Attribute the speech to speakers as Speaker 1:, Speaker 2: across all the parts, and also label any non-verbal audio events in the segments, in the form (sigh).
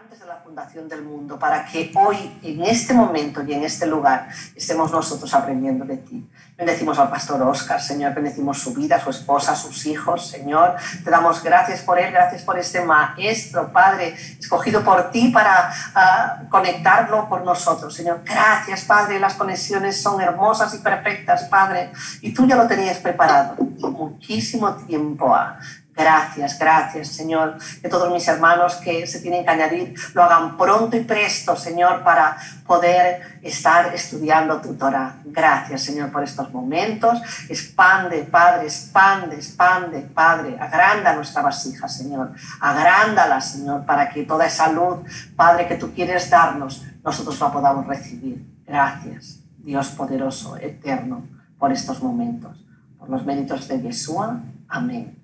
Speaker 1: antes de la fundación del mundo, para que hoy, en este momento y en este lugar, estemos nosotros aprendiendo de ti. Bendecimos al pastor Oscar, Señor, bendecimos su vida, su esposa, sus hijos, Señor. Te damos gracias por él, gracias por este maestro, Padre, escogido por ti para uh, conectarlo por nosotros, Señor. Gracias, Padre, las conexiones son hermosas y perfectas, Padre, y tú ya lo tenías preparado muchísimo tiempo. A, Gracias, gracias, Señor. Que todos mis hermanos que se tienen que añadir lo hagan pronto y presto, Señor, para poder estar estudiando tu Torah. Gracias, Señor, por estos momentos. Expande, Padre, expande, expande, Padre. Agranda nuestra vasija, Señor. Agrándala, Señor, para que toda esa luz, Padre, que tú quieres darnos, nosotros la podamos recibir. Gracias, Dios poderoso, eterno, por estos momentos. Por los méritos de Yeshua. Amén.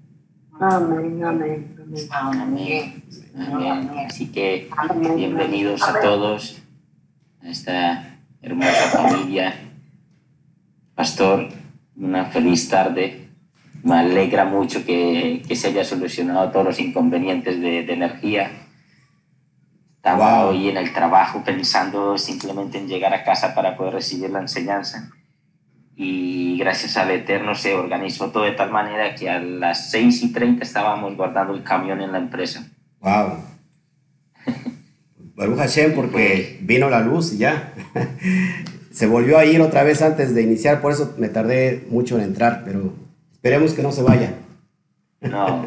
Speaker 2: Amén, amén,
Speaker 3: amén. Así que bienvenidos a todos a esta hermosa familia. Pastor, una feliz tarde. Me alegra mucho que, que se haya solucionado todos los inconvenientes de, de energía. Estaba hoy en el trabajo pensando simplemente en llegar a casa para poder recibir la enseñanza y gracias al Eterno se organizó todo de tal manera que a las 6 y 30 estábamos guardando el camión en la empresa.
Speaker 4: ¡Wow! (laughs) Baruch Hashem, porque vino la luz y ya. (laughs) se volvió a ir otra vez antes de iniciar, por eso me tardé mucho en entrar, pero esperemos que no se vaya.
Speaker 3: No,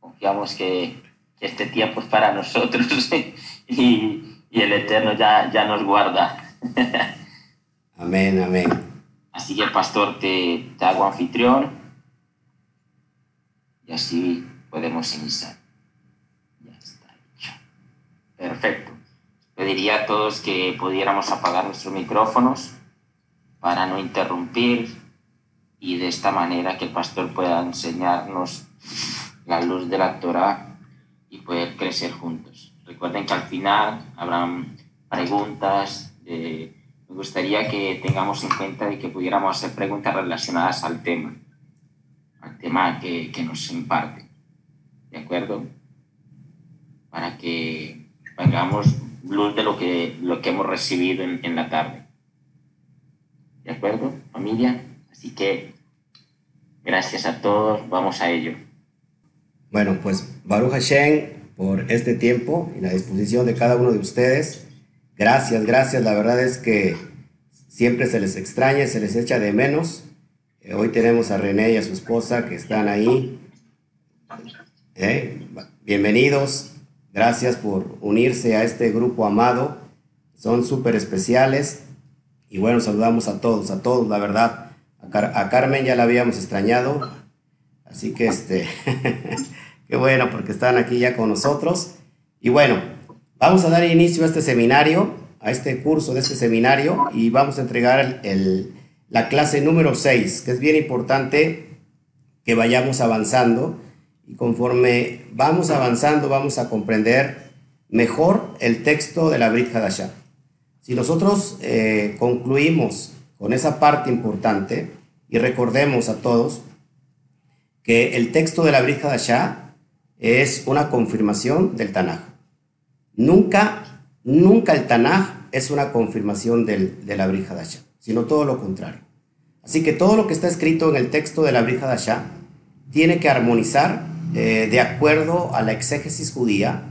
Speaker 3: confiamos que, este tiempo es para nosotros (laughs) y, y el Eterno ya, ya nos guarda.
Speaker 4: amén, amén.
Speaker 3: Así que el pastor te, te hago anfitrión y así podemos iniciar. Ya está hecho. Perfecto. Pediría a todos que pudiéramos apagar nuestros micrófonos para no interrumpir y de esta manera que el pastor pueda enseñarnos la luz de la Torah y poder crecer juntos. Recuerden que al final habrán preguntas de gustaría que tengamos en cuenta de que pudiéramos hacer preguntas relacionadas al tema, al tema que, que nos imparte, ¿de acuerdo? Para que tengamos luz de lo que, lo que hemos recibido en, en la tarde. ¿De acuerdo, familia? Así que gracias a todos, vamos a ello.
Speaker 4: Bueno, pues Baruch Hashem por este tiempo y la disposición de cada uno de ustedes. Gracias, gracias. La verdad es que siempre se les extraña, se les echa de menos. Eh, hoy tenemos a René y a su esposa que están ahí. Eh, bienvenidos. Gracias por unirse a este grupo amado. Son súper especiales. Y bueno, saludamos a todos, a todos, la verdad. A, a Carmen ya la habíamos extrañado. Así que este, (laughs) qué bueno porque están aquí ya con nosotros. Y bueno, Vamos a dar inicio a este seminario, a este curso de este seminario y vamos a entregar el, la clase número 6, que es bien importante que vayamos avanzando y conforme vamos avanzando vamos a comprender mejor el texto de la Brit Hadashah. Si nosotros eh, concluimos con esa parte importante y recordemos a todos que el texto de la Brit Hadashah es una confirmación del Tanaj. Nunca, nunca el Tanaj es una confirmación del, de la Brihadasha, sino todo lo contrario. Así que todo lo que está escrito en el texto de la Brihadasha tiene que armonizar eh, de acuerdo a la exégesis judía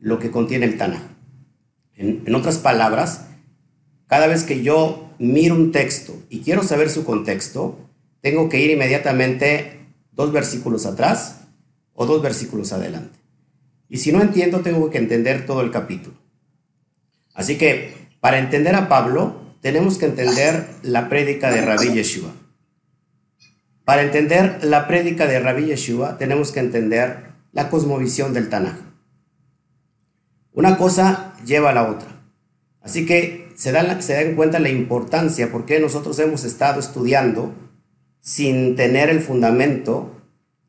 Speaker 4: lo que contiene el Tanaj. En, en otras palabras, cada vez que yo miro un texto y quiero saber su contexto, tengo que ir inmediatamente dos versículos atrás o dos versículos adelante. Y si no entiendo, tengo que entender todo el capítulo. Así que para entender a Pablo, tenemos que entender la prédica de Rabbi Yeshua. Para entender la prédica de Rabbi Yeshua, tenemos que entender la cosmovisión del Tanaj. Una cosa lleva a la otra. Así que se da, se cuenta la importancia porque nosotros hemos estado estudiando sin tener el fundamento,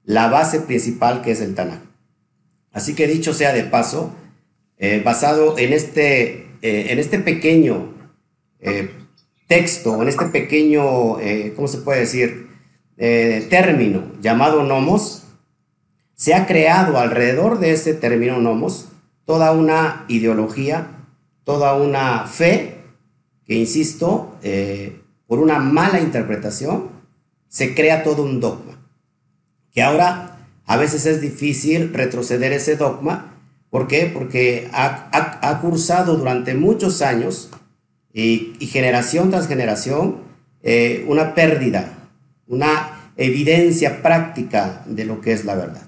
Speaker 4: la base principal que es el Tanaj. Así que dicho sea de paso, eh, basado en este, eh, en este pequeño eh, texto, en este pequeño, ¿cómo se puede decir? término llamado nomos, se ha creado alrededor de ese término nomos toda una ideología, toda una fe, que insisto, eh, por una mala interpretación, se crea todo un dogma. Que ahora a veces es difícil retroceder ese dogma. ¿Por qué? Porque ha, cursado durante muchos años y, generación tras generación eh, una pérdida, una evidencia práctica de lo que es la verdad.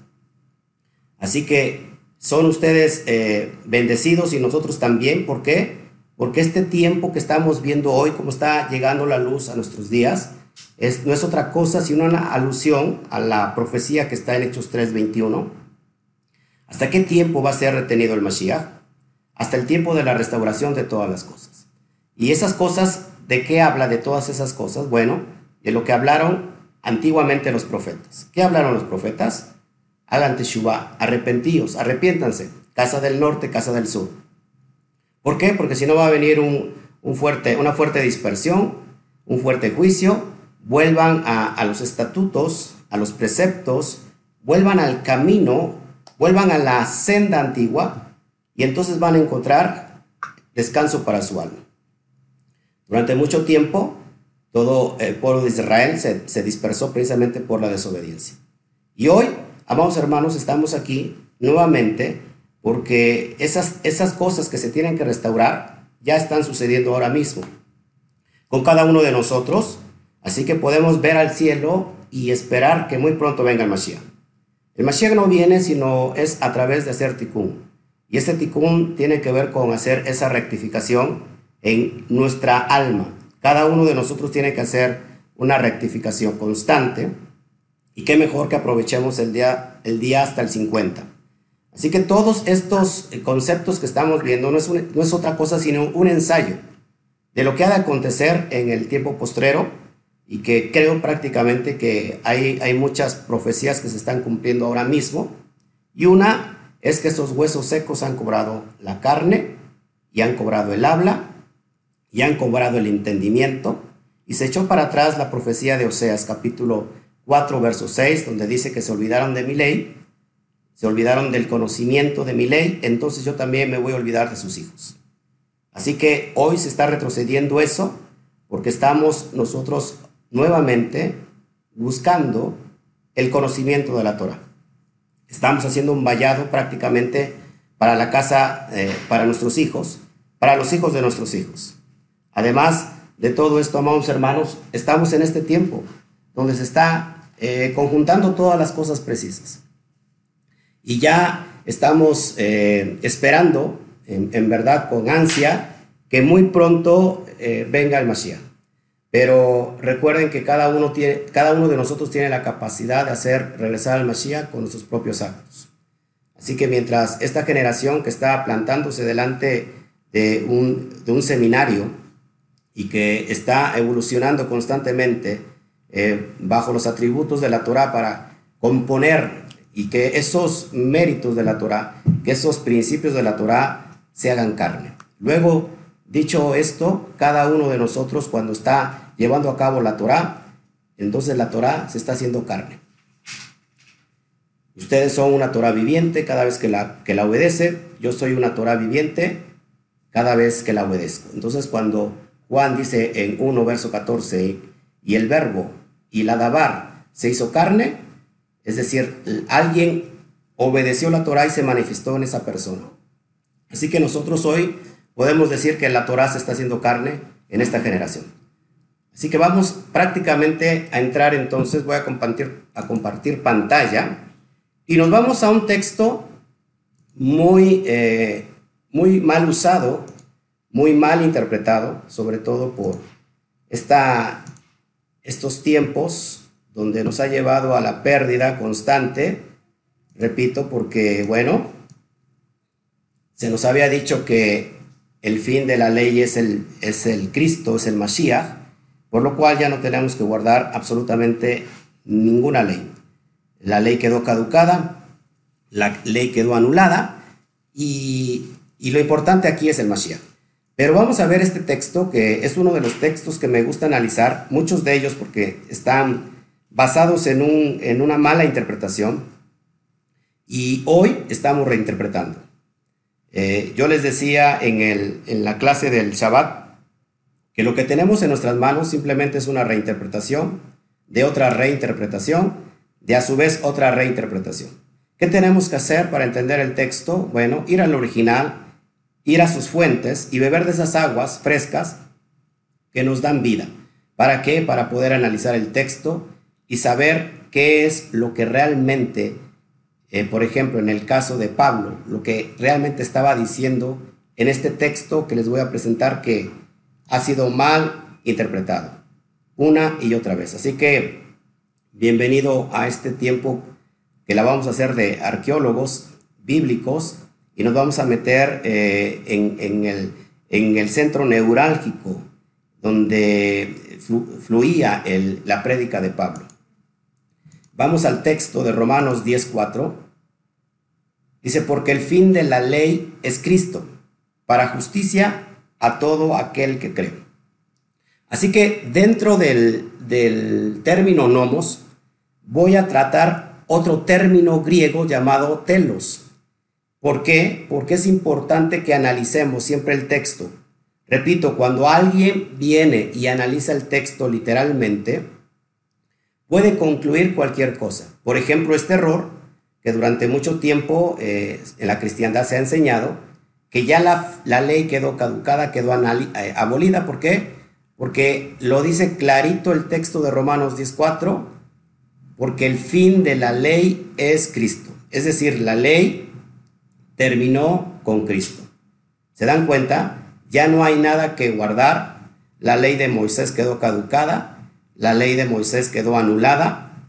Speaker 4: Así que son ustedes eh, bendecidos y nosotros también. ¿Por qué? Porque este tiempo que estamos viendo hoy, como está llegando la luz a nuestros días, no es otra cosa sino una alusión a la profecía que está en Hechos 3:21. ¿Hasta qué tiempo va a ser retenido el Mashiach? Hasta el tiempo de la restauración de todas las cosas. Y esas cosas, ¿de qué habla de todas esas cosas? Bueno, de lo que hablaron antiguamente los profetas. ¿Qué hablaron los profetas? Hagan teshuva, arrepentíos, arrepiéntanse, casa del norte, casa del sur. ¿Por qué? Porque si no va a venir un, fuerte, una fuerte dispersión, un fuerte juicio, vuelvan a, los estatutos, a los preceptos, vuelvan al camino, vuelvan a la senda antigua y entonces van a encontrar descanso para su alma. Durante mucho tiempo, todo el pueblo de Israel se, se dispersó precisamente por la desobediencia. Y hoy, amados hermanos, estamos aquí nuevamente porque esas, esas cosas que se tienen que restaurar ya están sucediendo ahora mismo con cada uno de nosotros Así que podemos ver al cielo y esperar que muy pronto venga el Mashiach. El Mashiach no viene sino es a través de hacer tikkun. Y ese tikkun tiene que ver con hacer esa rectificación en nuestra alma. Cada uno de nosotros tiene que hacer una rectificación constante. Y qué mejor que aprovechemos el día, el día hasta el 50. Así que todos estos conceptos que estamos viendo no es, no es otra cosa sino un ensayo de lo que ha de acontecer en el tiempo postrero y que creo prácticamente que hay, hay muchas profecías que se están cumpliendo ahora mismo. Y una es que esos huesos secos han cobrado la carne y han cobrado el habla y han cobrado el entendimiento. Y se echó para atrás la profecía de Oseas capítulo 4, verso 6, donde dice que se olvidaron de mi ley, se olvidaron del conocimiento de mi ley, entonces yo también me voy a olvidar de sus hijos. Así que hoy se está retrocediendo eso porque estamos nosotros nuevamente buscando el conocimiento de la Torah. Estamos haciendo un vallado prácticamente para la casa, eh, para nuestros hijos, para los hijos de nuestros hijos. Además de todo esto, amados hermanos, estamos en este tiempo donde se está eh, conjuntando todas las cosas precisas. Y ya estamos eh, esperando, en, en, verdad, con ansia, que muy pronto venga el Mashiach. Pero recuerden que cada uno, tiene, cada uno de nosotros tiene la capacidad de hacer regresar al Mashiach con nuestros propios actos. Así que mientras esta generación que está plantándose delante de un, seminario y que está evolucionando constantemente eh, bajo los atributos de la Torah para componer y que esos méritos de la Torah, que esos principios de la Torah se hagan carne. Luego Dicho esto, cada uno de nosotros cuando está llevando a cabo la Torah, entonces la Torah se está haciendo carne. Ustedes son una Torah viviente cada vez que la, que la obedece. Yo soy una Torah viviente cada vez que la obedezco. Entonces cuando Juan dice en 1 verso 14, y el verbo y la dabar se hizo carne, es decir, alguien obedeció la Torah y se manifestó en esa persona. Así que nosotros hoy podemos decir que la Torah se está haciendo carne en esta generación. Así que vamos prácticamente a entrar entonces, voy a compartir, a compartir pantalla y nos vamos a un texto muy, eh, muy mal usado, muy mal interpretado, sobre todo por esta, estos tiempos donde nos ha llevado a la pérdida constante, repito, porque, bueno, se nos había dicho que el fin de la ley es el, es el Cristo, es el Mashiach, por lo cual ya no tenemos que guardar absolutamente ninguna ley. La ley quedó caducada, la ley quedó anulada y, y lo importante aquí es el Mashiach. Pero vamos a ver este texto que es uno de los textos que me gusta analizar, muchos de ellos porque están basados en, un, en una mala interpretación y hoy estamos reinterpretando. Eh, yo les decía en, el, en la clase del Shabbat que lo que tenemos en nuestras manos simplemente es una reinterpretación de otra reinterpretación, de a su vez otra reinterpretación. ¿Qué tenemos que hacer para entender el texto? Bueno, ir al original, ir a sus fuentes y beber de esas aguas frescas que nos dan vida. ¿Para qué? Para poder analizar el texto y saber qué es lo que realmente, eh, por ejemplo, en el caso de Pablo, lo que realmente estaba diciendo en este texto que les voy a presentar que ha sido mal interpretado una y otra vez. Así que bienvenido a este tiempo que la vamos a hacer de arqueólogos bíblicos y nos vamos a meter eh, en, el, en, el, centro neurálgico donde fluía la prédica de Pablo. Vamos al texto de Romanos 10.4. Dice, porque el fin de la ley es Cristo, para justicia a todo aquel que cree. Así que dentro del, del término nomos, voy a tratar otro término griego llamado telos. ¿Por qué? Porque es importante que analicemos siempre el texto. Repito, cuando alguien viene y analiza el texto literalmente, puede concluir cualquier cosa. Por ejemplo, este error que durante mucho tiempo eh, en la cristiandad se ha enseñado, que ya la, ley quedó caducada, quedó eh, abolida. ¿Por qué? Porque lo dice clarito el texto de Romanos 10.4, porque el fin de la ley es Cristo. Es decir, la ley terminó con Cristo. ¿Se dan cuenta? Ya no hay nada que guardar. La ley de Moisés quedó caducada la ley de Moisés quedó anulada.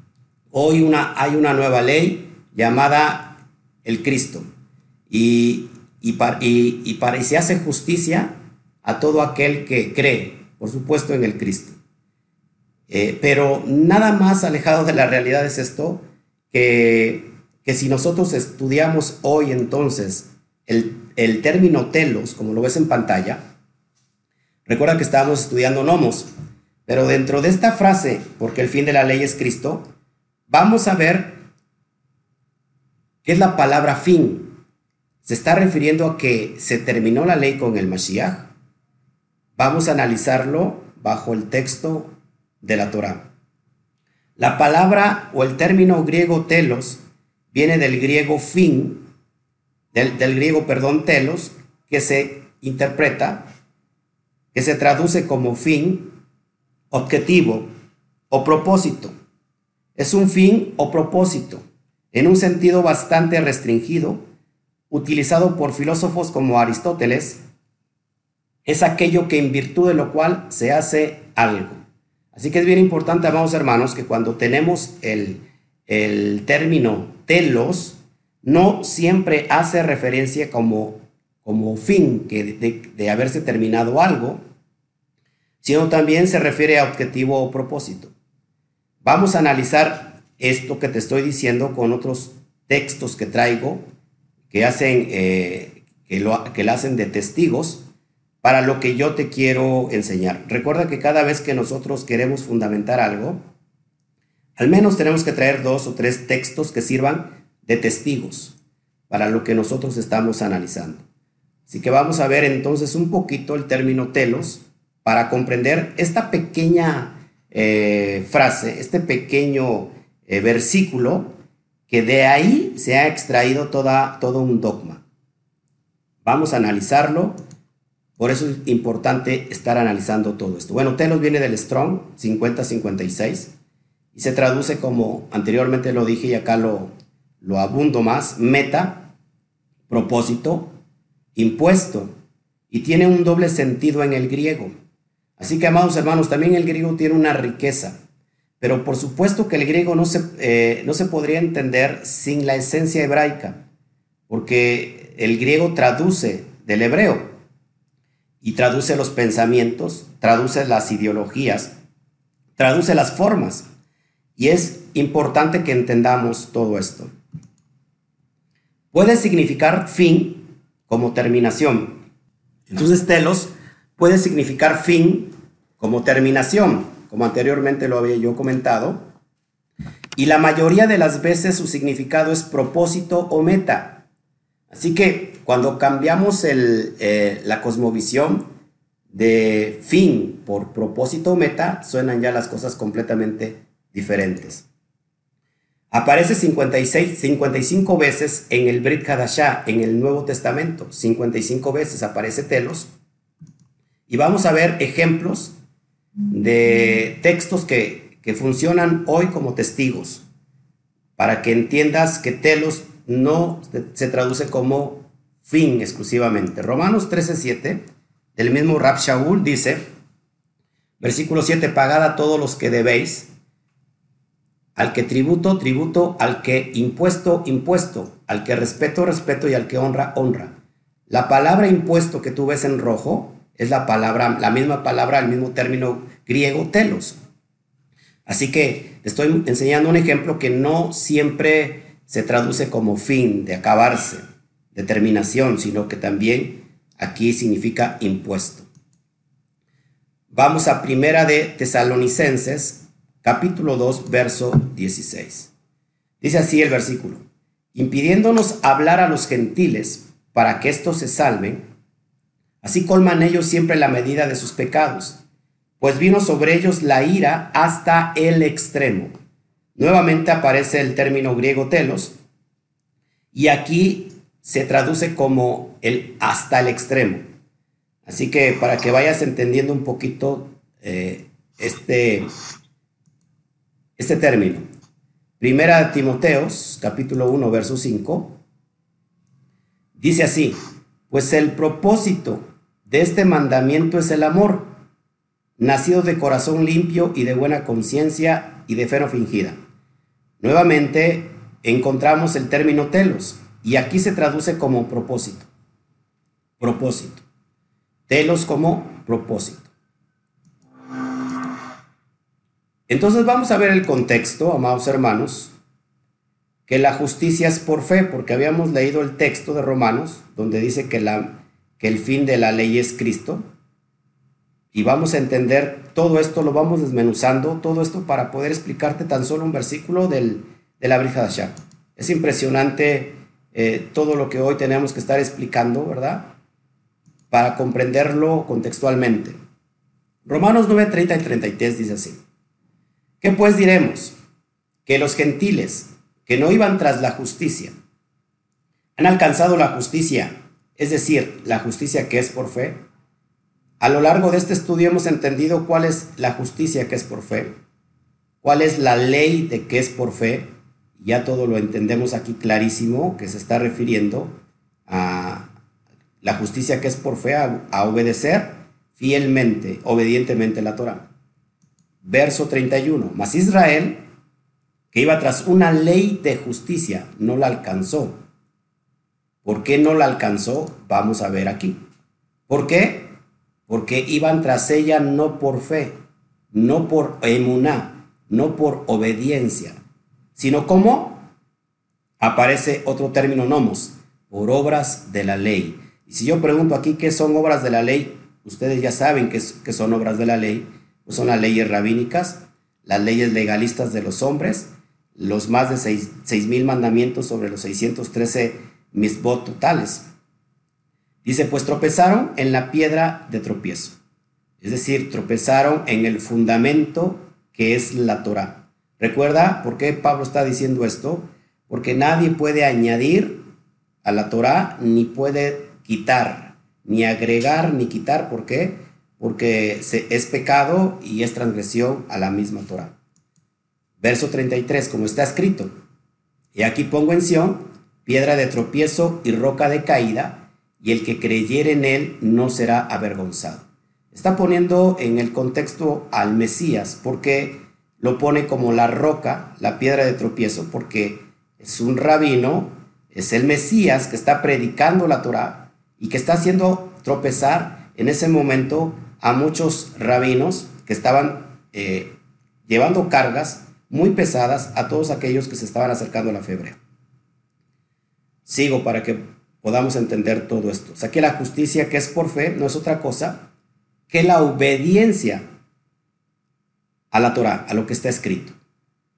Speaker 4: Hoy una, hay una nueva ley llamada el Cristo. Y, y, y, y, se hace justicia a todo aquel que cree, por supuesto, en el Cristo. Eh, pero nada más alejado de la realidad es esto, que, que si nosotros estudiamos hoy entonces el, el término telos, como lo ves en pantalla, recuerda que estábamos estudiando nomos, pero dentro de esta frase, porque el fin de la ley es Cristo, vamos a ver qué es la palabra fin. ¿Se está refiriendo a que se terminó la ley con el Mashiach? Vamos a analizarlo bajo el texto de la Torah. La palabra o el término griego telos viene del griego fin, del, del griego, perdón, telos, que se interpreta, que se traduce como fin objetivo o propósito. Es un fin o propósito, en un sentido bastante restringido, utilizado por filósofos como Aristóteles, es aquello que en virtud de lo cual se hace algo. Así que es bien importante, amados hermanos, que cuando tenemos el, el término telos, no siempre hace referencia como, como fin que de, de haberse terminado algo, sino también se refiere a objetivo o propósito. Vamos a analizar esto que te estoy diciendo con otros textos que traigo que hacen eh, que, lo, que hacen de testigos para lo que yo te quiero enseñar. Recuerda que cada vez que nosotros queremos fundamentar algo, al menos tenemos que traer dos o tres textos que sirvan de testigos para lo que nosotros estamos analizando. Así que vamos a ver entonces un poquito el término telos para comprender esta pequeña eh, frase, este pequeño eh, versículo, que de ahí se ha extraído toda, todo un dogma. Vamos a analizarlo, por eso es importante estar analizando todo esto. Bueno, telos viene del Strong 5056 y se traduce como, anteriormente lo dije y acá lo, lo abundo más, meta, propósito, impuesto, y tiene un doble sentido en el griego. Así que, amados hermanos, también el griego tiene una riqueza, pero por supuesto que el griego no se, eh, no se podría entender sin la esencia hebraica, porque el griego traduce del hebreo y traduce los pensamientos, traduce las ideologías, traduce las formas. Y es importante que entendamos todo esto. Puede significar fin como terminación. Entonces, telos puede significar fin como terminación, como anteriormente lo había yo comentado, y la mayoría de las veces su significado es propósito o meta. Así que cuando cambiamos el, eh, la cosmovisión de fin por propósito meta, suenan ya las cosas completamente diferentes. Aparece 56, 55 veces en el Brit Hadashah, en el Nuevo Testamento. 55 veces aparece telos. Y vamos a ver ejemplos de textos que, que funcionan hoy como testigos, para que entiendas que telos no se traduce como fin exclusivamente. Romanos 13:7, del mismo Rab Shaul, dice, versículo 7, pagad a todos los que debéis, al que tributo, tributo, al que impuesto, impuesto, al que respeto, respeto y al que honra, honra. La palabra impuesto que tú ves en rojo es la palabra, la misma palabra, el mismo término griego telos. Así que estoy enseñando un ejemplo que no siempre se traduce como fin de acabarse, determinación, sino que también aquí significa impuesto. Vamos a primera de Tesalonicenses capítulo 2, verso 16. Dice así el versículo, impidiéndonos hablar a los gentiles para que éstos se salven, así colman ellos siempre la medida de sus pecados, pues vino sobre ellos la ira hasta el extremo. Nuevamente aparece el término griego telos, y aquí se traduce como el hasta el extremo. Así que para que vayas entendiendo un poquito eh, este, este término. Primera de Timoteos, capítulo 1, verso 5, dice así, pues el propósito de este mandamiento es el amor, nacido de corazón limpio y de buena conciencia y de fe no fingida. Nuevamente encontramos el término telos, y aquí se traduce como propósito. Propósito. Telos como propósito. Entonces vamos a ver el contexto, amados hermanos, que la justicia es por fe, porque habíamos leído el texto de Romanos, donde dice que, la, que el fin de la ley es Cristo, y vamos a entender todo esto, lo vamos desmenuzando, todo esto para poder explicarte tan solo un versículo del, de la Brija Es impresionante eh, todo lo que hoy tenemos que estar explicando, ¿verdad? Para comprenderlo contextualmente. Romanos 9, 30 y 33 dice así. ¿Qué pues diremos? Que los gentiles que no iban tras la justicia han alcanzado la justicia, es decir, la justicia que es por fe. A lo largo de este estudio hemos entendido cuál es la justicia que es por fe, cuál es la ley de que es por fe. Ya todo lo entendemos aquí clarísimo, que se está refiriendo a la justicia que es por fe, a, obedecer fielmente, obedientemente la Torah verso 31. Mas Israel, que iba tras una ley de justicia, no la alcanzó. ¿Por qué no la alcanzó? Vamos a ver aquí. ¿Por qué? Porque iban tras ella no por fe, no por emuná, no por obediencia, sino como aparece otro término nomos, por obras de la ley. Y si yo pregunto aquí qué son obras de la ley, ustedes ya saben que, que son obras de la ley pues son las leyes rabínicas, las leyes legalistas de los hombres, los más de seis mil mandamientos sobre los 613 misbot totales. Dice, pues tropezaron en la piedra de tropiezo. Es decir, tropezaron en el fundamento que es la Torah. ¿Recuerda por qué Pablo está diciendo esto? Porque nadie puede añadir a la Torah, ni puede quitar, ni agregar, ni quitar. ¿Por qué? porque es pecado y es transgresión a la misma Torah. Verso 33, como está escrito, y aquí pongo en Sión piedra de tropiezo y roca de caída, y el que creyere en él no será avergonzado. Está poniendo en el contexto al Mesías, porque lo pone como la roca, la piedra de tropiezo, porque es un rabino, es el Mesías que está predicando la Torah y que está haciendo tropezar en ese momento a muchos rabinos que estaban eh, llevando cargas muy pesadas a todos aquellos que se estaban acercando a la febre. Sigo para que podamos entender todo esto. O que la justicia que es por fe no es otra cosa que la obediencia a la Torah, a lo que está escrito,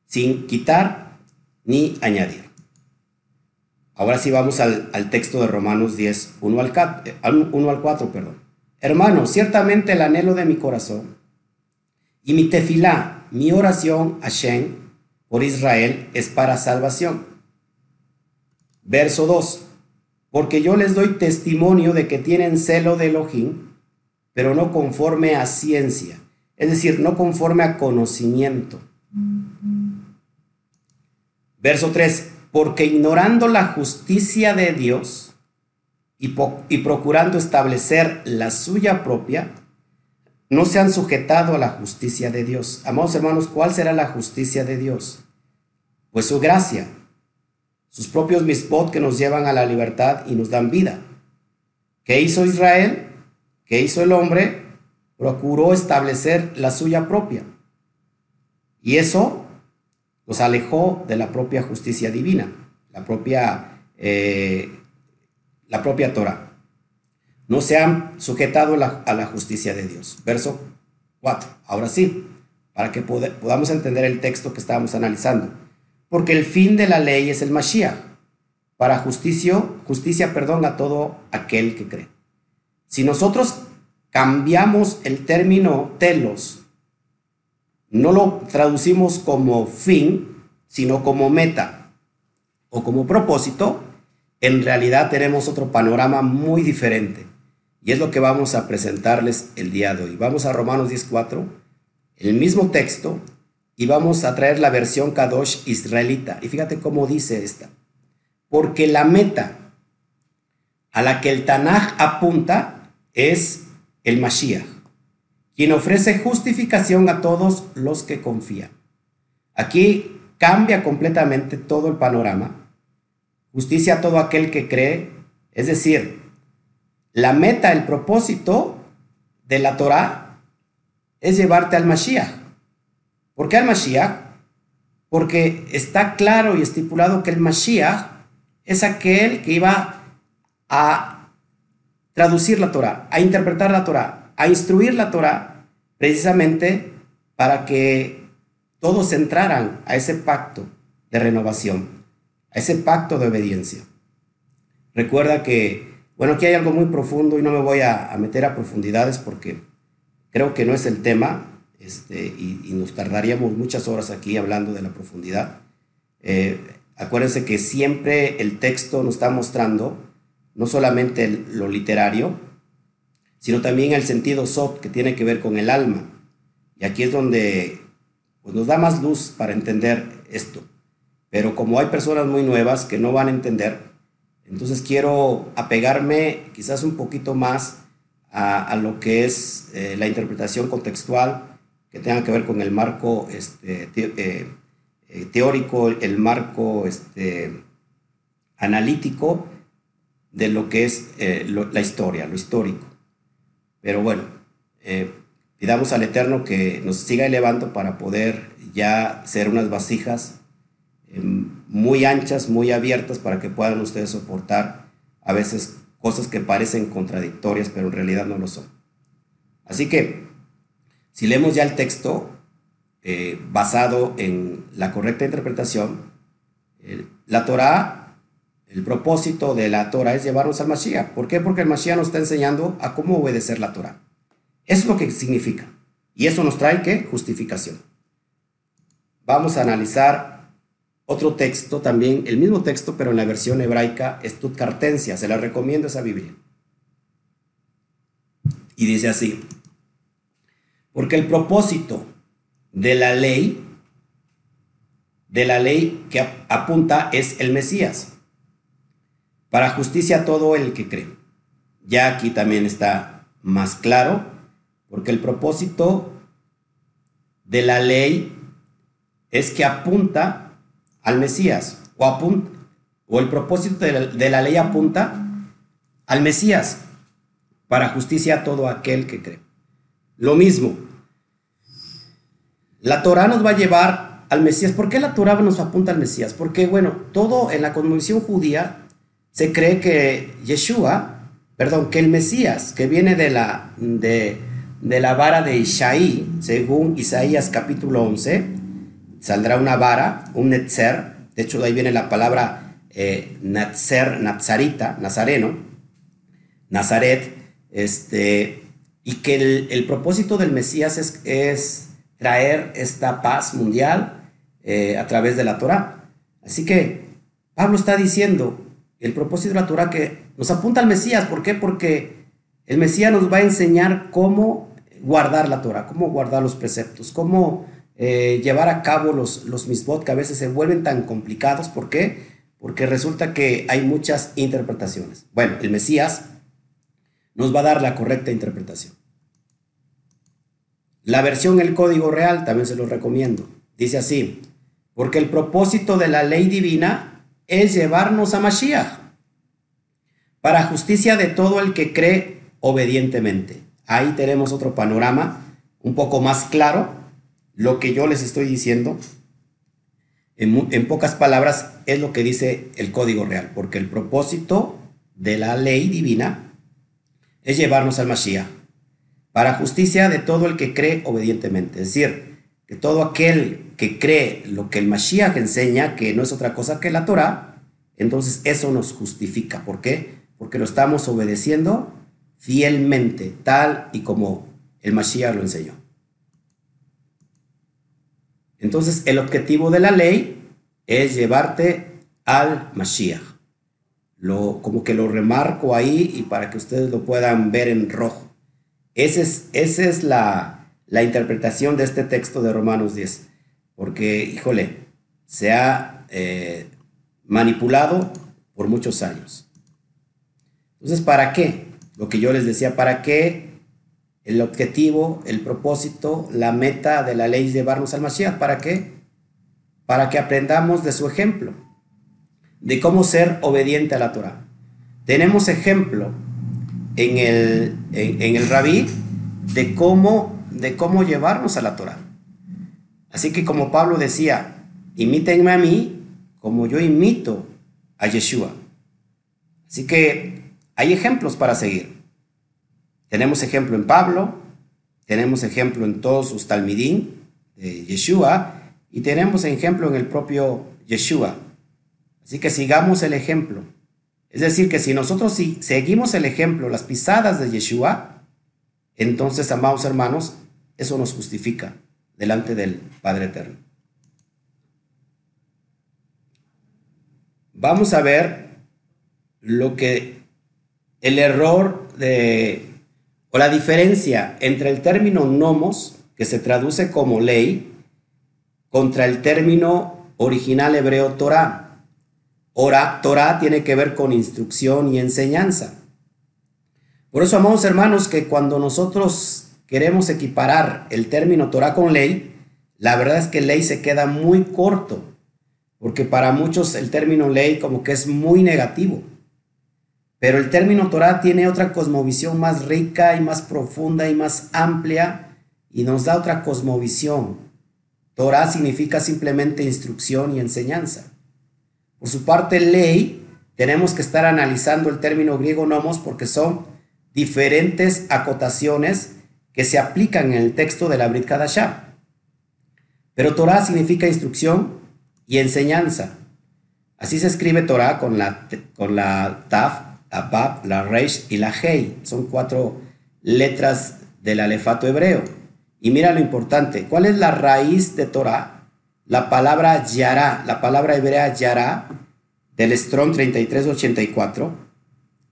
Speaker 4: sin quitar ni añadir. Ahora sí vamos al, texto de Romanos 10, 1 al, 4, 1 al 4, perdón. Hermano, ciertamente el anhelo de mi corazón y mi tefilá, mi oración a Shem por Israel es para salvación. Verso 2. Porque yo les doy testimonio de que tienen celo de Elohim, pero no conforme a ciencia, es decir, no conforme a conocimiento. Verso 3, porque ignorando la justicia de Dios y, y, procurando establecer la suya propia, no se han sujetado a la justicia de Dios. Amados hermanos, ¿cuál será la justicia de Dios? Pues su gracia, sus propios mispot que nos llevan a la libertad y nos dan vida. ¿Qué hizo Israel? ¿Qué hizo el hombre? Procuró establecer la suya propia. Y eso los alejó de la propia justicia divina, la propia, eh, la propia Torah. No se han sujetado a la justicia de Dios. Verso 4. Ahora sí, para que podamos entender el texto que estábamos analizando porque el fin de la ley es el Mashiach, para justicia, justicia, perdón, a todo aquel que cree. Si nosotros cambiamos el término telos, no lo traducimos como fin, sino como meta o como propósito, en realidad tenemos otro panorama muy diferente. Y es lo que vamos a presentarles el día de hoy. Vamos a Romanos 10.4, el mismo texto, y vamos a traer la versión Kadosh israelita. Y fíjate cómo dice esta. Porque la meta a la que el Tanaj apunta es el Mashiach, quien ofrece justificación a todos los que confían. Aquí cambia completamente todo el panorama. Justicia a todo aquel que cree, es decir, la meta, el propósito de la Torah es llevarte al Mashiach. ¿Por qué al Mashiach? Porque está claro y estipulado que el Mashiach es aquel que iba a traducir la Torah, a interpretar la Torah, a instruir la Torah, precisamente para que todos entraran a ese pacto de renovación, a ese pacto de obediencia. Recuerda que, bueno, aquí hay algo muy profundo y no me voy a, a meter a profundidades porque creo que no es el tema, este, y, nos tardaríamos muchas horas aquí hablando de la profundidad. Eh, acuérdense que siempre el texto nos está mostrando no solamente lo literario, sino también el sentido soft que tiene que ver con el alma. Y aquí es donde pues, nos da más luz para entender esto. Pero como hay personas muy nuevas que no van a entender, entonces quiero apegarme quizás un poquito más a, lo que es eh, la interpretación contextual que tenga que ver con el marco este, eh, eh, teórico, el marco este, analítico de lo que es eh, la historia, lo histórico. Pero bueno, pidamos al Eterno que nos siga elevando para poder ya ser unas vasijas muy anchas, muy abiertas, para que puedan ustedes soportar a veces cosas que parecen contradictorias, pero en realidad no lo son. Así que si leemos ya el texto eh, basado en la correcta interpretación, la Torah, el propósito de la Torah es llevarnos al Mashiach. ¿Por qué? Porque el Mashiach nos está enseñando a cómo obedecer la Torah. Eso es lo que significa. Y eso nos trae qué? Justificación. Vamos a analizar otro texto también, el mismo texto, pero en la versión hebraica Stuttgartensia. Se la recomiendo esa Biblia. Y dice así. Porque el propósito de la ley, de la ley que apunta es el Mesías, para justicia a todo el que cree. Ya aquí también está más claro, porque el propósito de la ley es que apunta al Mesías, o, apunta, o el propósito de la, de la ley apunta al Mesías, para justicia a todo aquel que cree. Lo mismo, la Torah nos va a llevar al Mesías. ¿Por qué la Torah nos apunta al Mesías? Porque, bueno, todo en la conmovisión judía se cree que Yeshua, perdón, que el Mesías, que viene de la, de, la vara de Isaí, según Isaías capítulo 11, saldrá una vara, un netzer, de hecho de ahí viene la palabra eh, nazarita, nazareno, Nazaret, este, y que el, propósito del Mesías es, traer esta paz mundial eh, a través de la Torah. Así que Pablo está diciendo, el propósito de la Torah que nos apunta al Mesías, ¿por qué? Porque el Mesías nos va a enseñar cómo guardar la Torah, cómo guardar los preceptos, cómo eh, llevar a cabo los, los misbot que a veces se vuelven tan complicados. ¿Por qué? Porque resulta que hay muchas interpretaciones. Bueno, el Mesías nos va a dar la correcta interpretación. La versión El Código Real también se lo recomiendo. Dice así, porque el propósito de la ley divina es llevarnos a Mashiach para justicia de todo el que cree obedientemente. Ahí tenemos otro panorama un poco más claro. Lo que yo les estoy diciendo, en, en pocas palabras, es lo que dice el Código Real, porque el propósito de la ley divina es llevarnos al Mashiach, para justicia de todo el que cree obedientemente. Es decir, que todo aquel que cree lo que el Mashiach enseña, que no es otra cosa que la Torah, entonces eso nos justifica. ¿Por qué? Porque lo estamos obedeciendo fielmente, tal y como el Mashiach lo enseñó. Entonces, el objetivo de la ley es llevarte al Mashiach lo, como que lo remarco ahí y para que ustedes lo puedan ver en rojo. Esa es, esa es la, la interpretación de este texto de Romanos 10, porque, híjole, se ha eh, manipulado por muchos años. Entonces, ¿para qué? Lo que yo les decía, ¿para qué el objetivo, el propósito, la meta de la ley es llevarnos al Mashiach? ¿Para qué? Para que aprendamos de su ejemplo de cómo ser obediente a la Torah. Tenemos ejemplo en el, en, el rabí de cómo, de cómo llevarnos a la Torah. Así que como Pablo decía, imítenme a mí como yo imito a Yeshua. Así que hay ejemplos para seguir. Tenemos ejemplo en Pablo, tenemos ejemplo en todos sus talmidín de Yeshua y tenemos ejemplo en el propio Yeshua. Así que sigamos el ejemplo. Es decir, que si nosotros seguimos el ejemplo, las pisadas de Yeshua, entonces, amados hermanos, eso nos justifica delante del Padre Eterno. Vamos a ver lo que el error de, o la diferencia entre el término nomos, que se traduce como ley, contra el término original hebreo Torah. Ora, Torah tiene que ver con instrucción y enseñanza. Por eso, amados hermanos, que cuando nosotros queremos equiparar el término Torah con ley, la verdad es que ley se queda muy corto, porque para muchos el término ley como que es muy negativo. Pero el término Torah tiene otra cosmovisión más rica y más profunda y más amplia y nos da otra cosmovisión. Torah significa simplemente instrucción y enseñanza. Por su parte, ley, tenemos que estar analizando el término griego nomos porque son diferentes acotaciones que se aplican en el texto de la Brit Kadashah. Pero Torah significa instrucción y enseñanza. Así se escribe Torah con la, con la Taf, la Bab, la Reish y la Hei. Son cuatro letras del alefato hebreo. Y mira lo importante, ¿cuál es la raíz de Torah? La palabra yara, la palabra hebrea yara del Strong 3384,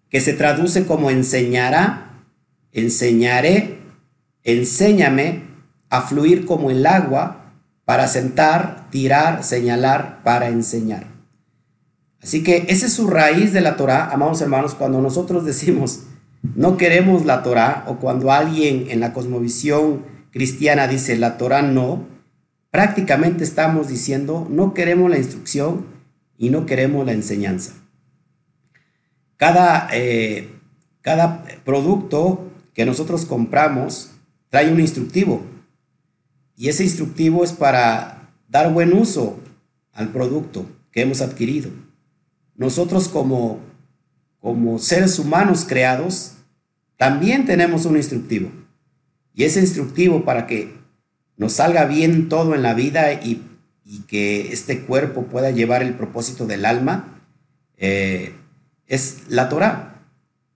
Speaker 4: que se traduce como enseñará, enseñaré, enséñame a fluir como el agua para sentar, tirar, señalar, para enseñar. Así que esa es su raíz de la Torah, amados hermanos, cuando nosotros decimos no queremos la Torah o cuando alguien en la cosmovisión cristiana dice la Torah no, prácticamente estamos diciendo no queremos la instrucción y no queremos la enseñanza. Cada, eh, cada producto que nosotros compramos trae un instructivo y ese instructivo es para dar buen uso al producto que hemos adquirido. Nosotros como, como seres humanos creados también tenemos un instructivo y ese instructivo para que nos salga bien todo en la vida y, que este cuerpo pueda llevar el propósito del alma, eh, es la Torah.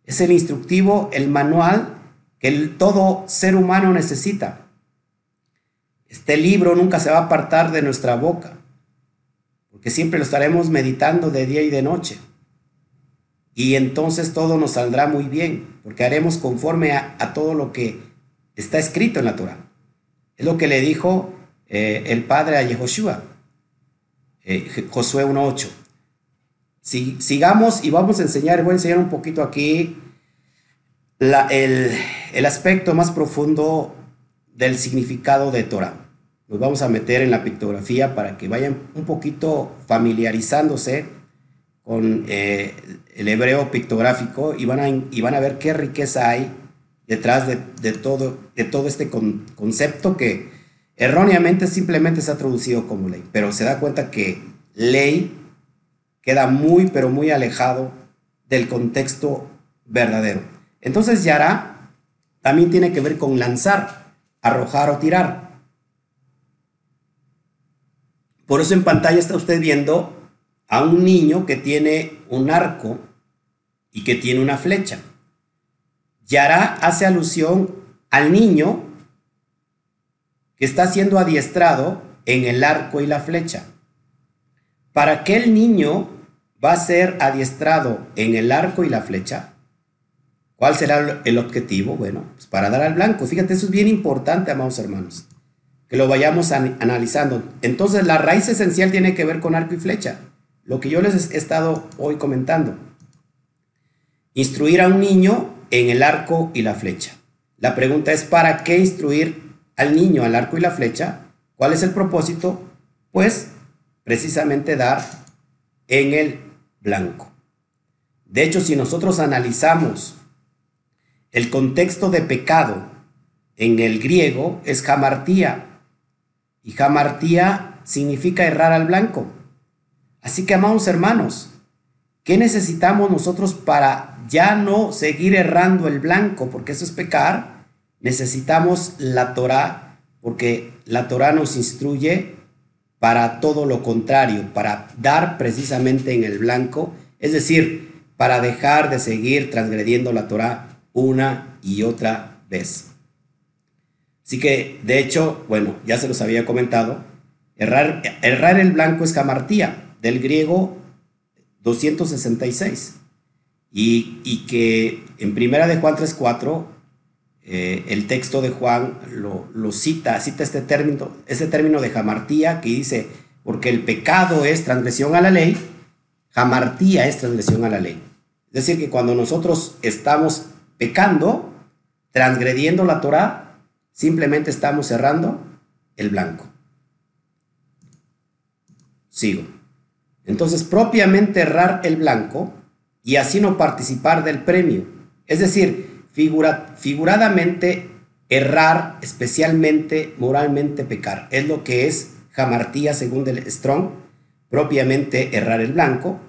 Speaker 4: Es el instructivo, el manual que todo ser humano necesita. Este libro nunca se va a apartar de nuestra boca, porque siempre lo estaremos meditando de día y de noche. Y entonces todo nos saldrá muy bien, porque haremos conforme a, todo lo que está escrito en la Torah. Es lo que le dijo eh, el padre a Yehoshua, eh, Josué 1.8. Si, sigamos y vamos a enseñar, voy a enseñar un poquito aquí el, aspecto más profundo del significado de Torah. Nos vamos a meter en la pictografía para que vayan un poquito familiarizándose con eh, el hebreo pictográfico y van, a, y van a ver qué riqueza hay detrás de, todo, de todo este concepto que erróneamente simplemente se ha traducido como ley, pero se da cuenta que ley queda muy, pero muy alejado del contexto verdadero. Entonces Yara también tiene que ver con lanzar, arrojar o tirar. Por eso en pantalla está usted viendo a un niño que tiene un arco y que tiene una flecha. Yara hace alusión al niño que está siendo adiestrado en el arco y la flecha. ¿Para qué el niño va a ser adiestrado en el arco y la flecha? ¿Cuál será el objetivo? Bueno, pues para dar al blanco. Fíjate, eso es bien importante, amados hermanos, que lo vayamos analizando. Entonces, la raíz esencial tiene que ver con arco y flecha lo que yo les he estado hoy comentando. Instruir a un niño en el arco y la flecha. La pregunta es, ¿para qué instruir al niño al arco y la flecha? ¿Cuál es el propósito? Pues precisamente dar en el blanco. De hecho, si nosotros analizamos el contexto de pecado en el griego, es jamartía. Y jamartía significa errar al blanco. Así que, amados hermanos, ¿qué necesitamos nosotros para ya no seguir errando el blanco? Porque eso es pecar. Necesitamos la Torah, porque la Torah nos instruye para todo lo contrario, para dar precisamente en el blanco, es decir, para dejar de seguir transgrediendo la Torah una y otra vez. Así que, de hecho, bueno, ya se los había comentado, errar, errar el blanco es camartía del griego 266. Y, y que en primera de Juan 3.4, eh, el texto de Juan lo, lo, cita, cita este término, este término de jamartía que dice, porque el pecado es transgresión a la ley, jamartía es transgresión a la ley. Es decir, que cuando nosotros estamos pecando, transgrediendo la Torah, simplemente estamos cerrando el blanco. Sigo. Entonces, propiamente errar el blanco y así no participar del premio. Es decir, figuradamente errar, especialmente moralmente pecar. Es lo que es jamartía según Strong, propiamente errar el blanco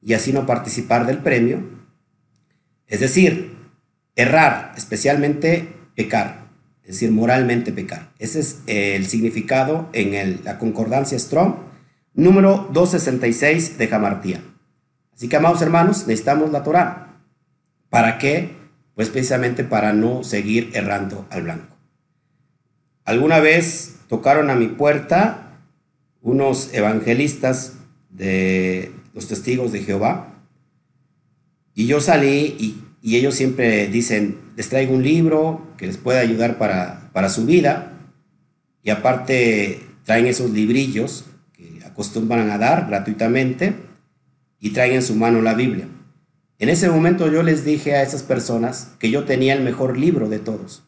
Speaker 4: y así no participar del premio. Es decir, errar, especialmente pecar, es decir, moralmente pecar. Ese es el significado en la concordancia Strong número 266 de Jamartía. Así que, amados hermanos, necesitamos la Torah. ¿Para qué? Pues precisamente para no seguir errando al blanco. Alguna vez tocaron a mi puerta unos evangelistas de los testigos de Jehová y yo salí y, ellos siempre dicen, les traigo un libro que les puede ayudar para, para su vida y aparte traen esos librillos acostumbran a dar gratuitamente y traen en su mano la Biblia. En ese momento yo les dije a esas personas que yo tenía el mejor libro de todos.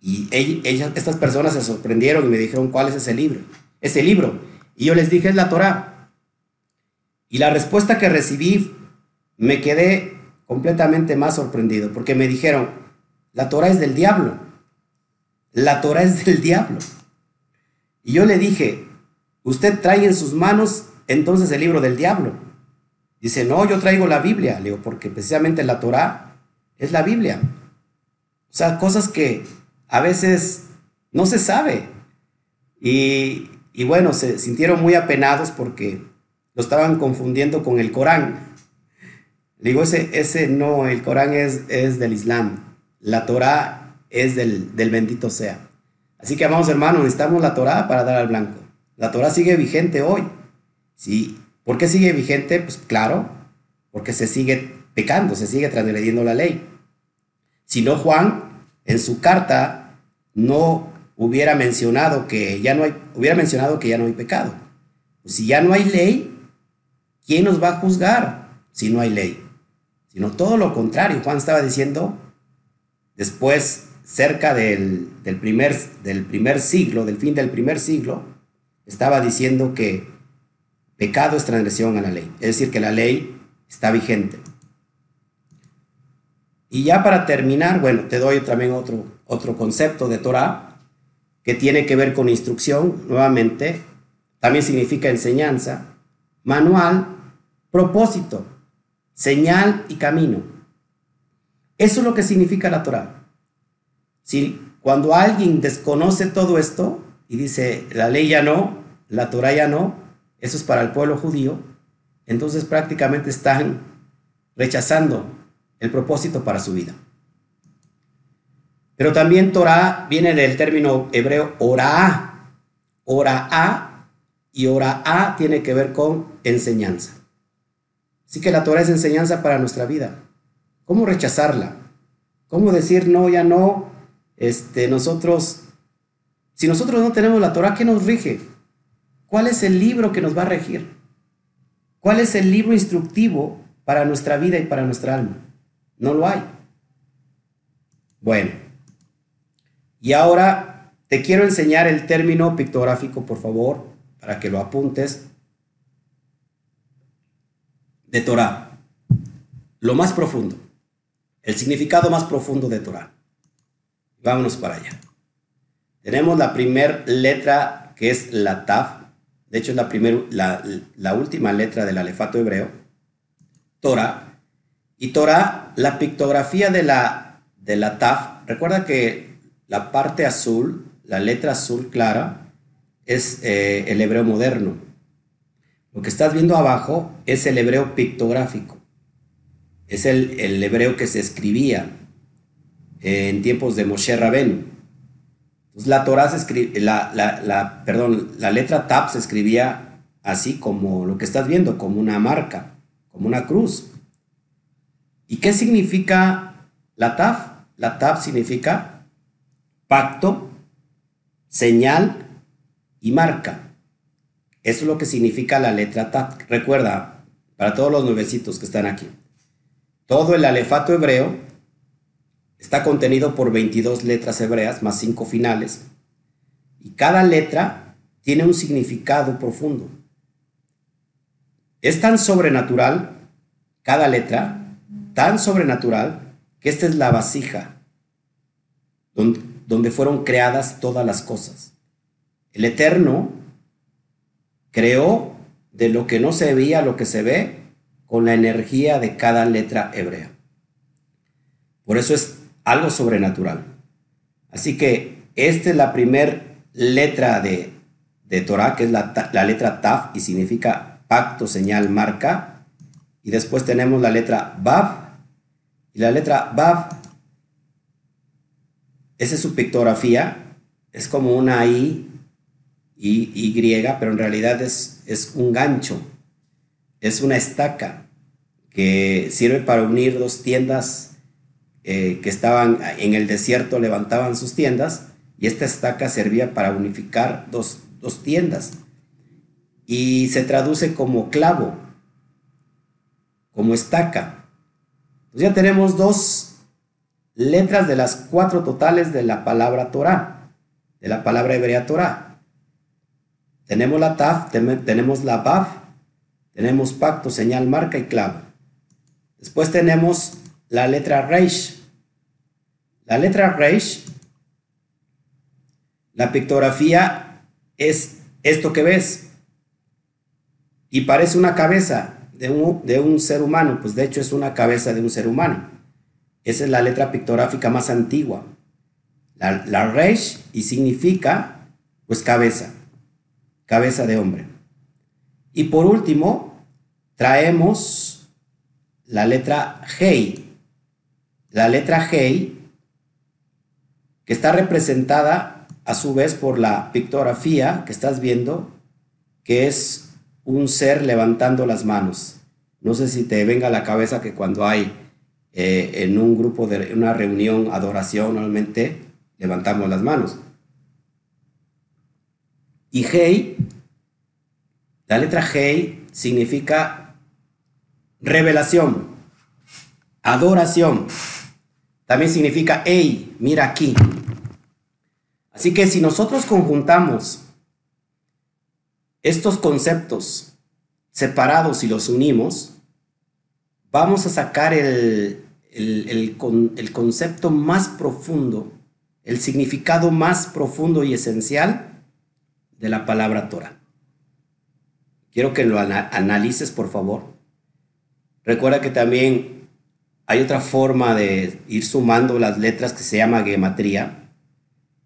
Speaker 4: Y ellas, estas personas se sorprendieron y me dijeron, ¿cuál es ese libro? Ese libro. Y yo les dije, es la Torah. Y la respuesta que recibí, me quedé completamente más sorprendido, porque me dijeron, la Torah es del diablo. La Torah es del diablo. Y yo le dije, Usted trae en sus manos entonces el libro del diablo. Dice, no, yo traigo la Biblia, Leo, porque precisamente la Torah es la Biblia. O sea, cosas que a veces no se sabe. Y, bueno, se sintieron muy apenados porque lo estaban confundiendo con el Corán. digo, ese, ese no, el Corán es, es del Islam. La Torah es del, del bendito sea. Así que, amados hermanos, necesitamos la Torah para dar al blanco. La Torah sigue vigente hoy. ¿Sí? ¿Por qué sigue vigente? Pues claro, porque se sigue pecando, se sigue transgrediendo la ley. Si no, Juan, en su carta, no hubiera mencionado que ya no hay, hubiera mencionado que ya no hay pecado. Pues si ya no hay ley, ¿quién nos va a juzgar si no hay ley? Sino todo lo contrario. Juan estaba diciendo, después, cerca del, del, primer, del primer siglo, del fin del primer siglo, estaba diciendo que pecado es transgresión a la ley. Es decir, que la ley está vigente. Y ya para terminar, bueno, te doy también otro, otro concepto de Torah que tiene que ver con instrucción, nuevamente, también significa enseñanza, manual, propósito, señal y camino. Eso es lo que significa la Torah. Si cuando alguien desconoce todo esto y dice, la ley ya no, la Torah ya no, eso es para el pueblo judío, entonces prácticamente están rechazando el propósito para su vida. Pero también Torah viene del término hebreo Ora Oraá, y Oraá tiene que ver con enseñanza. Así que la Torah es enseñanza para nuestra vida. ¿Cómo rechazarla? ¿Cómo decir no, ya no? Este, nosotros, si nosotros no tenemos la Torah, ¿qué nos rige? ¿Cuál es el libro que nos va a regir? ¿Cuál es el libro instructivo para nuestra vida y para nuestra alma? No lo hay. Bueno, y ahora te quiero enseñar el término pictográfico, por favor, para que lo apuntes. De Torah. Lo más profundo. El significado más profundo de Torah. Vámonos para allá. Tenemos la primera letra que es la Taf. De hecho, es la, primer, la, última letra del alefato hebreo. Torah y Torah, la pictografía de la, de la Taf, recuerda que la parte azul, la letra azul clara, es eh, el hebreo moderno. Lo que estás viendo abajo es el hebreo pictográfico. Es el, el hebreo que se escribía en tiempos de Moshe Rabenu. Entonces la se la, la, la, perdón, la letra Taf se escribía así como lo que estás viendo, como una marca, como una cruz. ¿Y qué significa la TAF? La TAF significa pacto, señal y marca. Eso es lo que significa la letra TAF. Recuerda, para todos los nuevecitos que están aquí, todo el alefato hebreo está contenido por 22 letras hebreas más 5 finales. Y cada letra tiene un significado profundo. Es tan sobrenatural cada letra tan sobrenatural que esta es la vasija donde, fueron creadas todas las cosas. El Eterno creó de lo que no se veía lo que se ve con la energía de cada letra hebrea. Por eso es algo sobrenatural. Así que esta es la primera letra de, de Torah, que es la, la letra Taf y significa pacto, señal, marca. Y después tenemos la letra Bab, y la letra Bab, esa es su pictografía, es como una I, y, y pero en realidad es, es un gancho, es una estaca que sirve para unir dos tiendas eh, que estaban en el desierto, levantaban sus tiendas, y esta estaca servía para unificar dos, dos tiendas. Y se traduce como clavo, como estaca. Pues ya tenemos dos letras de las cuatro totales de la palabra Torah, de la palabra hebrea Torah. Tenemos la Taf, tenemos la Baf, tenemos pacto, señal, marca y clavo. Después tenemos la letra Reish. La letra Reish, la pictografía es esto que ves. Y parece una cabeza, de un, ser humano, pues de hecho es una cabeza de un ser humano. Esa es la letra pictográfica más antigua. La, la y significa pues cabeza, cabeza de hombre. Y por último, traemos la letra G. La letra G, que está representada a su vez por la pictografía que estás viendo, que es un ser levantando las manos. No sé si te venga a la cabeza que cuando hay eh, en un grupo de una reunión, adoración, normalmente levantamos las manos. Y Hei, la letra Hei significa revelación, adoración. También significa, hey, mira aquí. Así que si nosotros conjuntamos estos conceptos separados y los unimos, vamos a sacar el, el, concepto más profundo, el significado más profundo y esencial de la palabra Torah. Quiero que lo analices, por favor. Recuerda que también hay otra forma de ir sumando las letras que se llama gematría.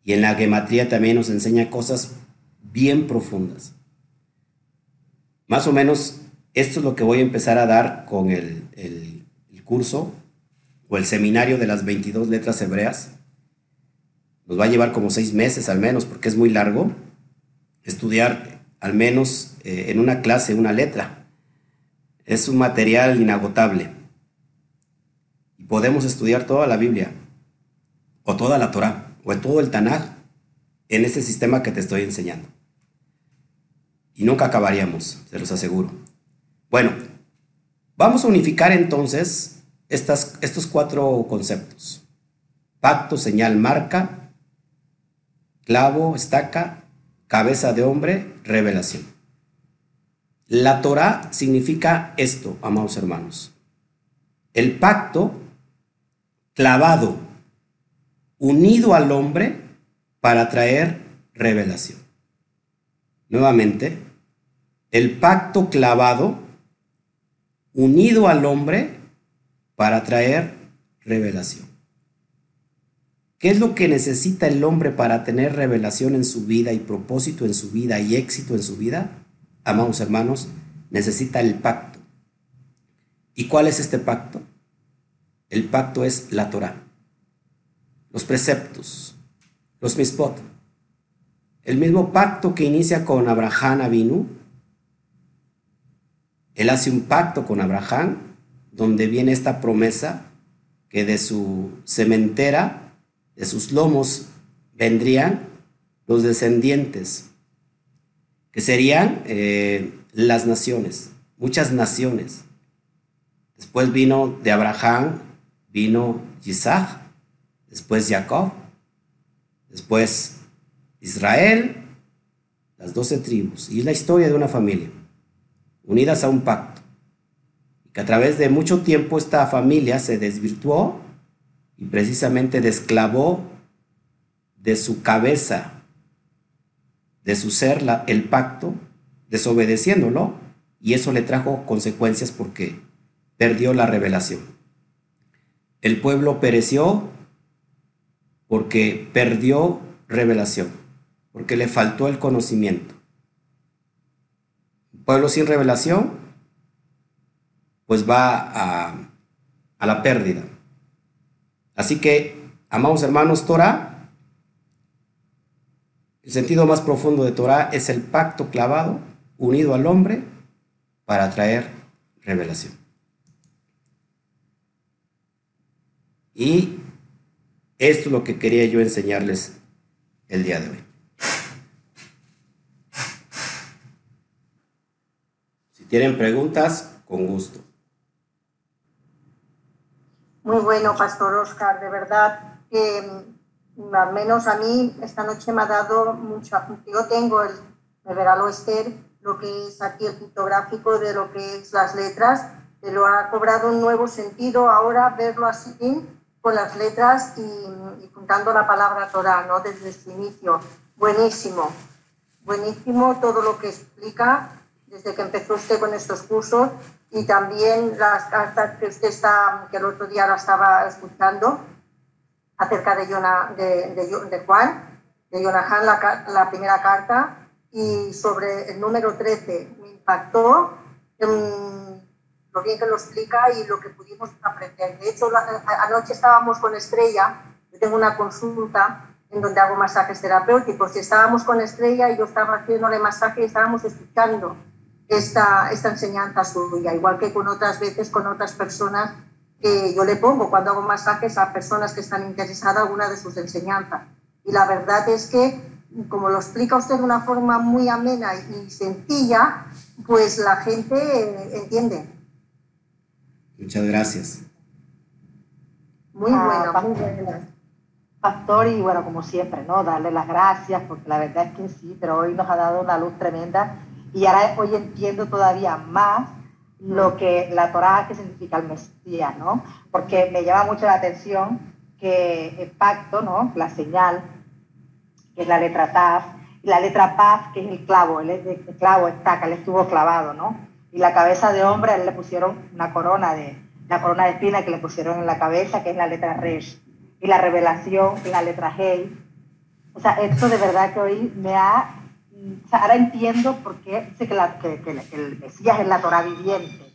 Speaker 4: Y en la gematría también nos enseña cosas bien profundas. Más o menos esto es lo que voy a empezar a dar con el, el curso o el seminario de las 22 letras hebreas. Nos va a llevar como seis meses al menos, porque es muy largo, estudiar al menos eh, en una clase una letra. Es un material inagotable. Podemos estudiar toda la Biblia, o toda la Torah, o todo el Tanakh, en este sistema que te estoy enseñando. Y nunca acabaríamos, se los aseguro. Bueno, vamos a unificar entonces estos cuatro conceptos. Pacto, señal, marca, clavo, estaca, cabeza de hombre, revelación. La Torah significa esto, amados hermanos. El pacto clavado, unido al hombre para traer revelación. Nuevamente, el pacto clavado, unido al hombre para traer revelación. ¿Qué es lo que necesita el hombre para tener revelación en su vida y propósito en su vida y éxito en su vida? Amados hermanos, necesita el pacto. ¿Y cuál es este pacto? El pacto es la Torah, los preceptos, los mispot. El mismo pacto que inicia con Abraham Avinu. Él hace un pacto con Abraham donde viene esta promesa que de su cementera, de sus lomos, vendrían los descendientes, que serían eh, las naciones, muchas naciones. Después vino de Abraham, vino Isaac, después Jacob, después Israel, las doce tribus. Y es la historia de una familia, unidas a un pacto que a través de mucho tiempo esta familia se desvirtuó y precisamente desclavó de su cabeza, de su ser, el pacto, desobedeciéndolo, y eso le trajo consecuencias porque perdió la revelación. El pueblo pereció porque perdió revelación, porque le faltó el conocimiento. Un pueblo sin revelación pues va a, la pérdida. Así que, amados hermanos, Torah, el sentido más profundo de Torah es el pacto clavado unido al hombre para traer revelación. Y esto es lo que quería yo enseñarles el día de hoy. Si tienen preguntas, con gusto.
Speaker 2: Muy bueno, Pastor Oscar, de verdad mm, al menos a mí esta noche me ha dado mucha. Yo tengo, el, regaló Esther, lo que es aquí el pictográfico de lo que es las letras, que lo ha cobrado un nuevo sentido ahora verlo así con las letras y, y juntando la palabra Torah, ¿no? Desde su inicio. Buenísimo, buenísimo todo lo que explica desde que empezó usted con estos cursos y también las cartas que usted está, que el otro día la estaba escuchando acerca de, de, de, Juan, de Jonathan, la, la, primera carta, y sobre el número 13 me impactó lo bien que lo explica y lo que pudimos aprender. De hecho, anoche estábamos con Estrella, yo tengo una consulta en donde hago masajes terapéuticos y estábamos con Estrella y yo estaba haciéndole masaje y estábamos escuchando esta, esta enseñanza suya, igual que con otras veces con otras personas que yo le pongo cuando hago masajes a personas que están interesadas en alguna de sus enseñanzas. Y la verdad es que, como lo explica usted de una forma muy amena y sencilla, pues la gente entiende.
Speaker 4: Muchas gracias.
Speaker 2: Muy ah, bueno, muy bueno.
Speaker 5: Pastor, y bueno, como siempre, ¿no? Darle las gracias, porque la verdad es que sí, pero hoy nos ha dado una luz tremenda y ahora hoy entiendo todavía más lo que la Torah que significa el Mesías, ¿no? Porque me llama mucho la atención que el pacto, ¿no? La señal, que es la letra Taf, y la letra Paz, que es el clavo, el, el clavo estaca, le estuvo clavado, ¿no? Y la cabeza de hombre, él le pusieron una corona de, la corona de espina que le pusieron en la cabeza, que es la letra Resh y la revelación la letra Hey. O sea, esto de verdad que hoy me ha... O sea, ahora entiendo por qué dice que, la, que, el Mesías es la Torah viviente.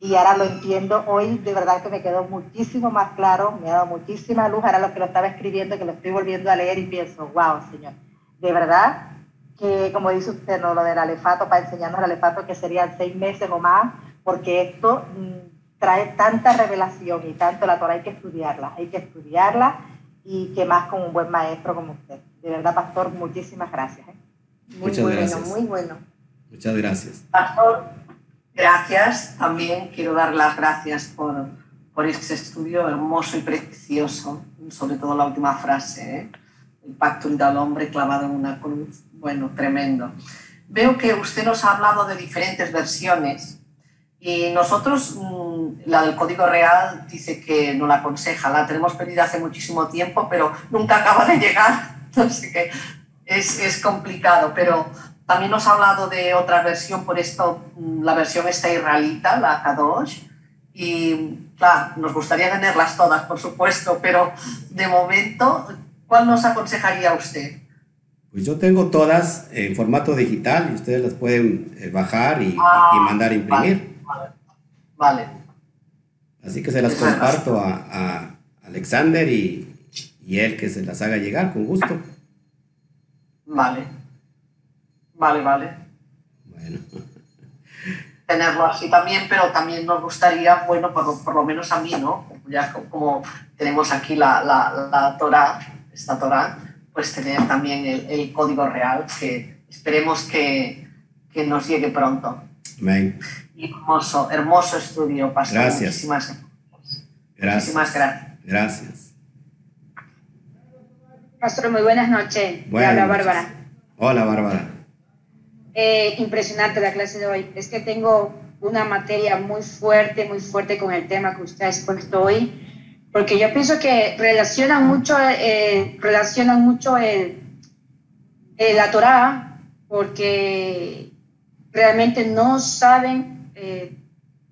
Speaker 5: Y ahora lo entiendo. Hoy de verdad que me quedó muchísimo más claro, me ha dado muchísima luz. Ahora lo que lo estaba escribiendo, que lo estoy volviendo a leer y pienso, wow, Señor, de verdad que, como dice usted, ¿no? lo del alefato, para enseñarnos el alefato, que serían seis meses o más, porque esto mm, trae tanta revelación y tanto la Torah hay que estudiarla, hay que estudiarla y que más con un buen maestro como usted. De verdad, pastor, muchísimas gracias. ¿eh?
Speaker 2: Muy Muchas bueno, gracias. muy bueno.
Speaker 4: Muchas gracias.
Speaker 1: Pastor, gracias. También quiero dar las gracias por, por este estudio hermoso y precioso, sobre todo la última frase, ¿eh? El pacto del hombre clavado en una cruz. Bueno, tremendo. Veo que usted nos ha hablado de diferentes versiones y nosotros, mm, la del Código Real dice que no la aconseja, la tenemos pedida hace muchísimo tiempo, pero nunca acaba de llegar, (laughs) así que es, es complicado. Pero también nos ha hablado de otra versión, por esto, mm, la versión esta israelita, la Kadosh, y claro, nos gustaría tenerlas todas, por supuesto, pero de momento, ¿cuál nos aconsejaría usted?
Speaker 4: Pues yo tengo todas en formato digital y ustedes las pueden eh, bajar y, y mandar a imprimir.
Speaker 1: Vale.
Speaker 4: Así que se las comparto a, Alexander y, él que se las haga llegar con gusto.
Speaker 1: Vale. Vale, vale. Bueno. (laughs) Tenerlo así también, pero también nos gustaría, bueno, por, lo menos a mí, ¿no? Ya como tenemos aquí la, la, la Torah, esta Torah, pues tener también el, código real, que esperemos que, que nos llegue pronto.
Speaker 4: Amén.
Speaker 1: Hermoso, hermoso estudio, Pastor.
Speaker 4: Gracias.
Speaker 1: Muchísimas gracias. Muchísimas gracias.
Speaker 4: Gracias.
Speaker 6: Pastor, muy buenas noches. Hola, Bárbara.
Speaker 4: Hola, Bárbara.
Speaker 6: Eh, impresionante la clase de hoy. Es que tengo una materia muy fuerte, muy fuerte con el tema que usted ha expuesto hoy, porque yo pienso que relacionan mucho, eh, relacionan mucho el, la Torah, porque realmente no saben eh,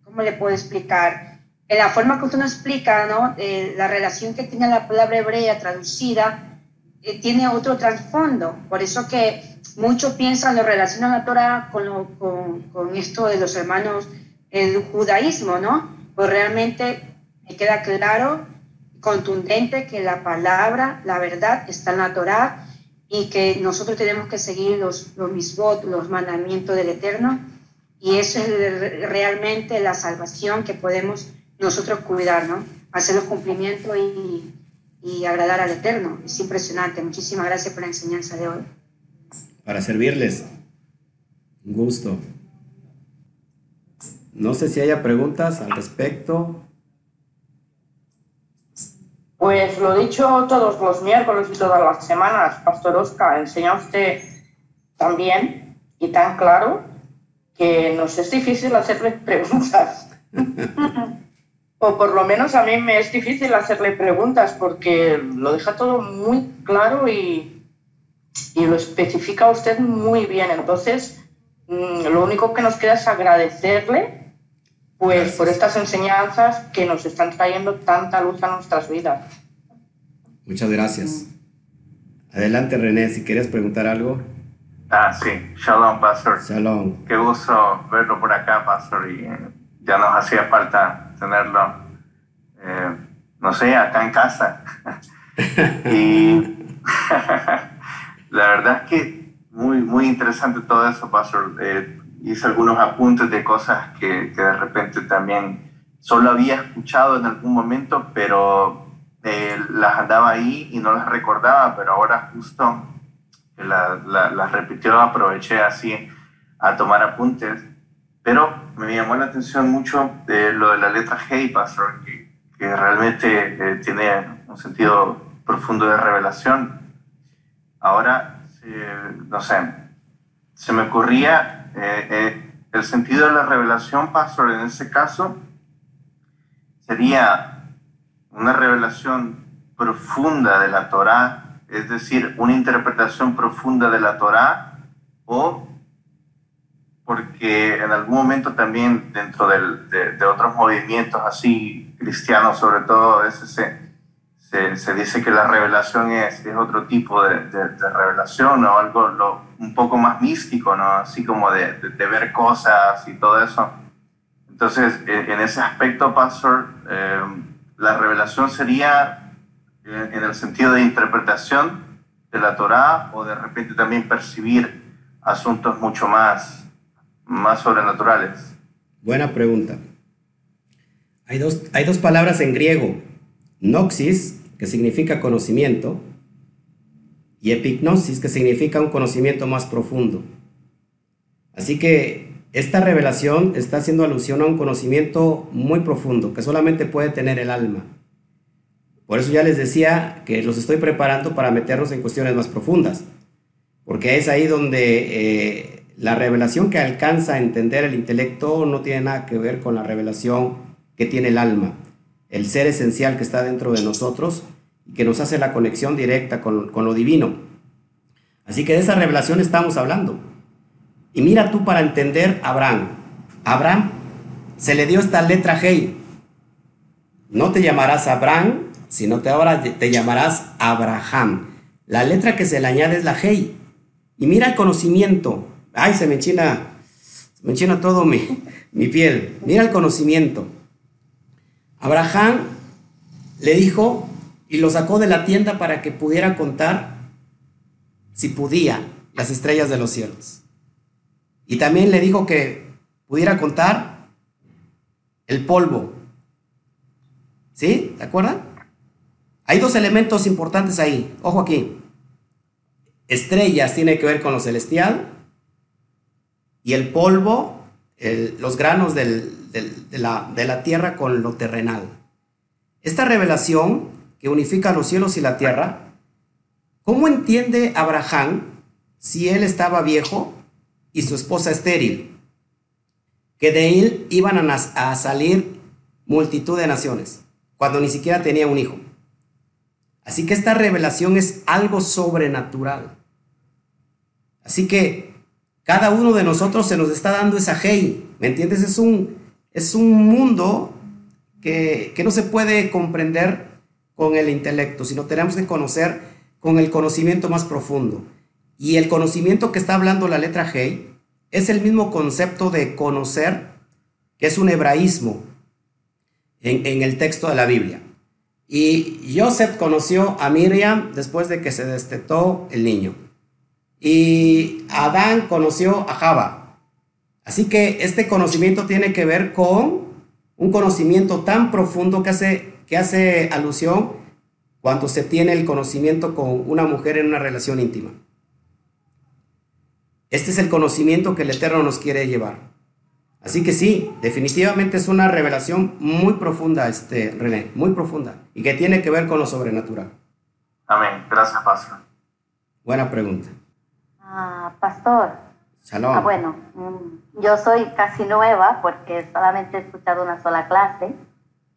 Speaker 6: ¿cómo le puedo explicar? En la forma que usted nos explica, ¿no? Eh, la relación que tiene la palabra hebrea traducida eh, tiene otro trasfondo. Por eso que muchos piensan, lo relacionan la Torah con, con, con, esto de los hermanos el judaísmo, ¿no? Pues realmente me queda claro, contundente, que la palabra, la verdad, está en la Torah y que nosotros tenemos que seguir los, los misbot, los mandamientos del Eterno y eso es realmente la salvación que podemos nosotros cuidar, ¿no? Hacer los cumplimientos y, y agradar al Eterno. Es impresionante. Muchísimas gracias por la enseñanza de hoy.
Speaker 4: Para servirles. Un gusto. No sé si haya preguntas al respecto.
Speaker 7: Pues lo dicho todos los miércoles y todas las semanas, Pastor Oscar, enseña usted también y tan claro que nos es difícil hacerle (laughs) preguntas. o por lo menos a mí me es difícil hacerle preguntas porque lo deja todo muy claro y, y lo especifica usted muy bien. Entonces, mm, lo único que nos queda es agradecerle pues por estas enseñanzas que nos están trayendo tanta luz a nuestras vidas.
Speaker 4: Muchas gracias. Adelante René, si quieres preguntar algo.
Speaker 8: Ah, sí. Shalom, Pastor.
Speaker 4: Shalom.
Speaker 8: Qué gusto verlo por acá, Pastor. Y eh, ya nos hacía falta tenerlo, eh, no sé, acá en casa. (laughs) y (laughs) la verdad es que muy, muy interesante todo eso, Pastor. Eh, hice algunos apuntes de cosas que, que, de repente también solo había escuchado en algún momento, pero eh, las andaba ahí y no las recordaba, pero ahora justo las la, la repitió, aproveché así a tomar apuntes. Pero me llamó la atención mucho de lo de la letra G, Pastor, que, que realmente eh, tiene un sentido profundo de revelación. Ahora, eh, no sé, se me ocurría eh, eh, el sentido de la revelación, Pastor, en ese caso, sería una revelación profunda de la Torá, es decir, una interpretación profunda de la Torá, o porque en algún momento también dentro de, de, otros movimientos así cristianos, sobre todo, ese se, dice que la revelación es, es otro tipo de, revelación o algo un poco más místico, ¿no? Así como de, ver cosas y todo eso. Entonces, en ese aspecto, Pastor, eh, la revelación sería en, en el sentido de interpretación de la Torá o de repente también percibir asuntos mucho más, más sobrenaturales.
Speaker 4: Buena pregunta. Hay dos, hay dos palabras en griego, noxis, que significa conocimiento, y epignosis, que significa un conocimiento más profundo. Así que esta revelación está haciendo alusión a un conocimiento muy profundo que solamente puede tener el alma. Por eso ya les decía que los estoy preparando para meternos en cuestiones más profundas, porque es ahí donde eh, la revelación que alcanza a entender el intelecto no tiene nada que ver con la revelación que tiene el alma, el ser esencial que está dentro de nosotros que nos hace la conexión directa con, con lo divino. Así que de esa revelación estamos hablando. Y mira tú para entender Abraham. Abraham se le dio esta letra G. No te llamarás Abraham, sino te ahora te llamarás Abraham. La letra que se le añade es la G. Y mira el conocimiento. Ay, se me enchina, me enchina todo mi, mi piel. Mira el conocimiento. Abraham le dijo y lo sacó de la tienda para que pudiera contar, si podía, las estrellas de los cielos. Y también le dijo que pudiera contar el polvo. ¿Sí? ¿De acuerdan? Hay dos elementos importantes ahí. Ojo aquí. Estrellas tiene que ver con lo celestial y el polvo, los granos de, la, de la tierra con lo terrenal. Esta revelación que unifica los cielos y la tierra, ¿cómo entiende Abraham si él estaba viejo y su esposa estéril? Que de él iban a, salir multitud de naciones, cuando ni siquiera tenía un hijo. Así que esta revelación es algo sobrenatural. Así que cada uno de nosotros se nos está dando esa hey, ¿me entiendes? Es un, es un mundo que, que no se puede comprender con el intelecto, sino tenemos que conocer con el conocimiento más profundo. Y el conocimiento que está hablando la letra G es el mismo concepto de conocer, que es un hebraísmo en, el texto de la Biblia. Y Joseph conoció a Miriam después de que se destetó el niño. Y Adán conoció a Java. Así que este conocimiento tiene que ver con un conocimiento tan profundo que hace que hace alusión cuando se tiene el conocimiento con una mujer en una relación íntima. Este es el conocimiento que el Eterno nos quiere llevar. Así que sí, definitivamente es una revelación muy profunda, este, René, muy profunda, y que tiene que ver con lo sobrenatural.
Speaker 8: Amén. Gracias, Pastor.
Speaker 4: Buena pregunta.
Speaker 9: Ah, pastor.
Speaker 4: Shalom.
Speaker 9: Ah, bueno, mm, yo soy casi nueva porque solamente he escuchado una sola clase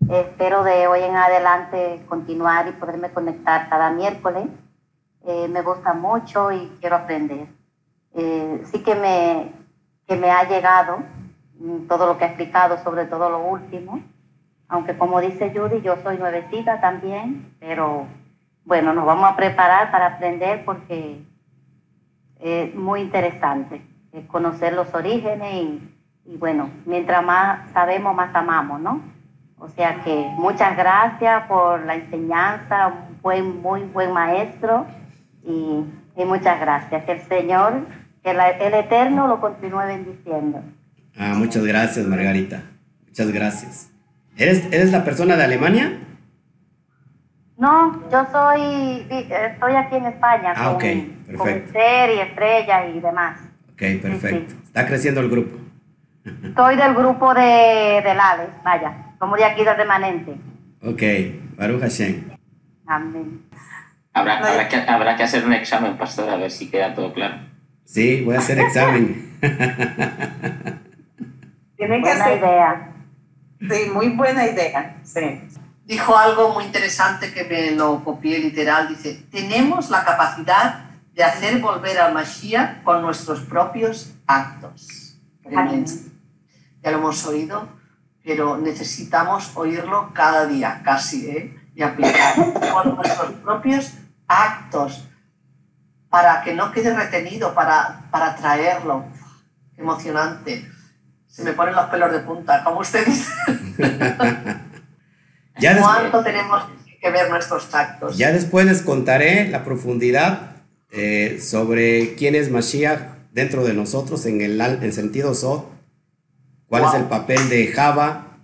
Speaker 9: Espero de hoy en adelante continuar y poderme conectar cada miércoles. Eh, me gusta mucho y quiero aprender. Eh, sí que me, que me ha llegado mm, todo lo que ha explicado, sobre todo lo último, aunque como dice Judy, yo soy nuevecita también, pero bueno, nos vamos a preparar para aprender porque es muy interesante conocer los orígenes y, bueno, mientras más sabemos, más amamos, ¿no? O sea que muchas gracias por la enseñanza, un buen, muy buen maestro y, y muchas gracias. Que el Señor, que el Eterno lo continúe bendiciendo.
Speaker 4: Ah, muchas gracias, Margarita. Muchas gracias. ¿Eres, ¿Eres la persona de Alemania?
Speaker 9: No, yo soy, estoy aquí en España
Speaker 4: ah,
Speaker 9: con,
Speaker 4: okay,
Speaker 9: con y Estrella y demás.
Speaker 4: Ok, perfecto. Está creciendo el grupo.
Speaker 9: Soy del grupo de, de Lales, vaya, como de aquí de remanente.
Speaker 4: Ok, Baruch Hashem.
Speaker 9: Amén.
Speaker 3: Habrá, habrá, que, habrá que hacer un examen, pastor, a ver si queda todo claro.
Speaker 4: Sí, voy a hacer examen. (laughs)
Speaker 6: Tienen que
Speaker 9: buena idea.
Speaker 6: Sí, muy buena idea. Sí.
Speaker 1: Dijo algo muy interesante que me lo copié literal. Dice, tenemos la capacidad de hacer volver al Mashiach con nuestros propios actos. Ya lo hemos oído, pero necesitamos oírlo cada día, casi, ¿eh? y aplicar con nuestros propios actos para que no quede retenido, para, para traerlo. Emocionante se me ponen los pelos de punta, como usted dice. (laughs) ya ¿Cuánto tenemos que ver nuestros tactos?
Speaker 4: Ya después les contaré la profundidad eh, sobre quién es Mashiach dentro de nosotros en el en sentido Sod, cuál es el papel de Java,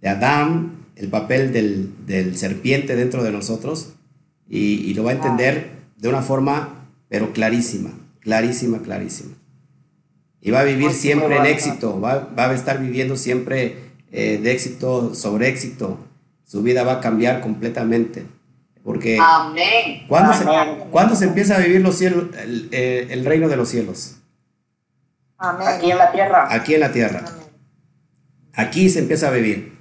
Speaker 4: de Adán, el papel del, del serpiente dentro de nosotros, y, y lo va a entender de una forma, pero clarísima, clarísima, clarísima y va a vivir siempre en éxito, va, va, a estar viviendo siempre eh, de éxito sobre éxito. Su vida va a cambiar completamente. Porque
Speaker 1: Amén.
Speaker 4: ¿cuándo, Se, se empieza a vivir los cielos, el, eh, el, reino de los cielos?
Speaker 7: Amén. Aquí en la tierra.
Speaker 4: Aquí en la tierra. Aquí se empieza a vivir.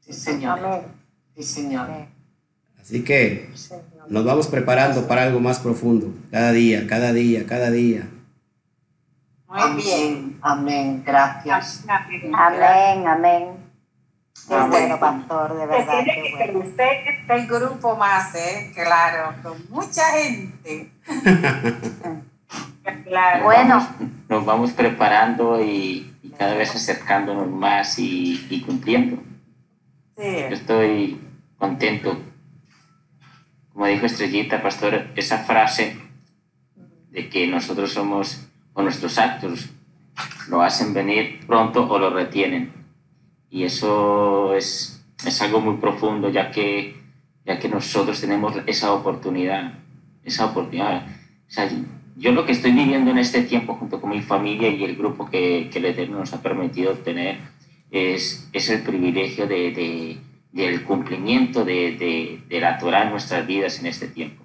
Speaker 1: Sí, Señor. Amén. Sí, Señor.
Speaker 4: Así que nos vamos preparando para algo más profundo, cada día, cada día, cada día.
Speaker 1: Muy bien. Amén. Gracias.
Speaker 9: Amén, amén.
Speaker 5: Qué bueno, pastor, de verdad. Qué
Speaker 6: bueno. Usted está el grupo más, ¿eh? Claro, con mucha gente. (laughs)
Speaker 3: claro. Bueno. Nos vamos, preparando y, cada vez acercándonos más y, y cumpliendo. Sí. Yo estoy contento. Como dijo Estrellita, pastor, esa frase de que nosotros somos o nuestros actos lo hacen venir pronto o lo retienen. Y eso es, es algo muy profundo, ya que, ya que nosotros tenemos esa oportunidad, esa oportunidad. O sea, yo lo que estoy viviendo en este tiempo junto con mi familia y el grupo que, que el Eterno nos ha permitido tener es, es el privilegio de, de del cumplimiento de, de, la Torah en nuestras vidas en este tiempo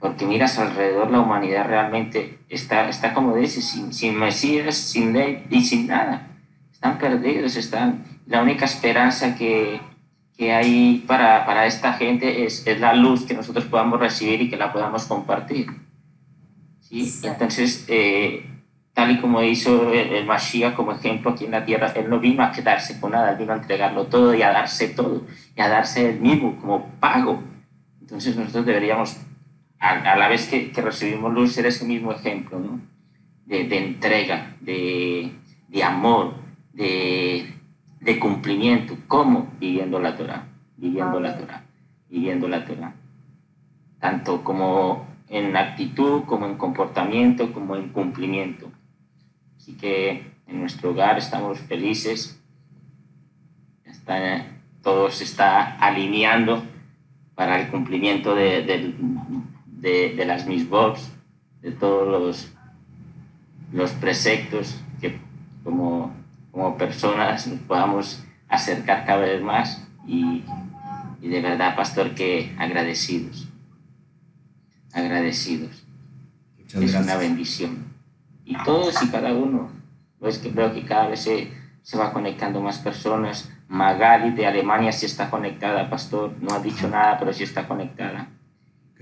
Speaker 3: porque miras alrededor, la humanidad realmente está, está como dice, sin, sin Mesías, sin ley y sin nada. Están perdidos, están... La única esperanza que, que hay para, para, esta gente es, es, la luz que nosotros podamos recibir y que la podamos compartir. ¿Sí? Entonces, eh, tal y como hizo el, el Mashiach como ejemplo aquí en la tierra, él no vino a quedarse con nada, vino a entregarlo todo y a darse todo, y a darse el mismo como pago. Entonces nosotros deberíamos a, la vez que, que, recibimos luz, ser ese mismo ejemplo ¿no? de, de, entrega, de, de amor, de, de, cumplimiento. ¿Cómo? Viviendo la Torah, viviendo la Torah, viviendo la Torah. Tanto como en actitud, como en comportamiento, como en cumplimiento. Así que en nuestro hogar estamos felices, está, todo se está alineando para el cumplimiento de, del de, de las misbox, de todos los, los preceptos que como, como personas nos podamos acercar cada vez más y, y de verdad, pastor, que agradecidos, agradecidos. es una bendición. Y todos y cada uno, pues que veo que cada vez se, se va conectando más personas. Magali de Alemania sí está conectada, pastor. No ha dicho nada, pero sí está conectada.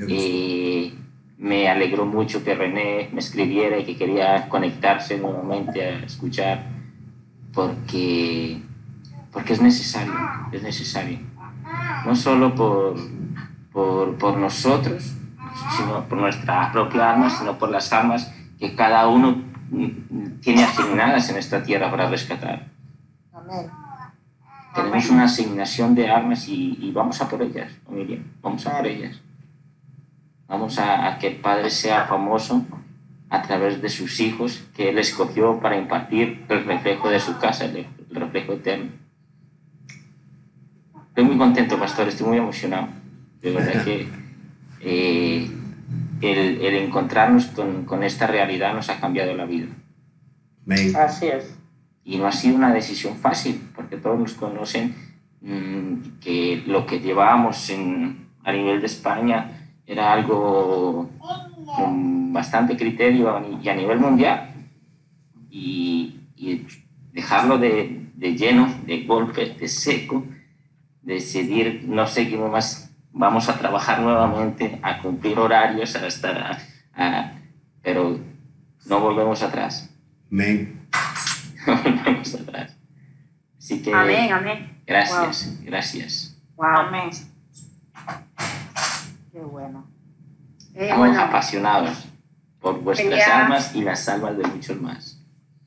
Speaker 3: Y me alegró mucho que René me escribiera y que quería conectarse nuevamente a escuchar porque, porque es necesario, es necesario. No solo por, por, por nosotros, sino por nuestra propia alma, sino por las almas que cada uno mm, tiene asignadas en esta tierra para rescatar.
Speaker 2: Amén.
Speaker 3: Tenemos una asignación de armas y, vamos a por ellas, Miriam, vamos a por ellas. Vamos a, a, que el Padre sea famoso a través de sus hijos que Él escogió para impartir el reflejo de su casa, el, reflejo eterno. Estoy muy contento, pastor, estoy muy emocionado. De verdad que (laughs) eh, el, el, encontrarnos con, con, esta realidad nos ha cambiado la vida.
Speaker 7: Así es.
Speaker 3: Y no ha sido una decisión fácil, porque todos nos conocen mmm, que lo que llevábamos en, a nivel de España era algo con bastante criterio y a nivel mundial. Y, y dejarlo de, de, lleno, de golpe, de seco, decidir no seguimos más, vamos a trabajar nuevamente, a cumplir horarios, a estar, a, pero no volvemos atrás.
Speaker 4: Amén.
Speaker 3: No volvemos atrás. Así que.
Speaker 6: Amén, amén.
Speaker 3: Gracias, wow. gracias.
Speaker 6: Wow. Amén.
Speaker 5: Qué bueno.
Speaker 3: Estamos bueno, apasionados por vuestras quería, almas y las almas de muchos más.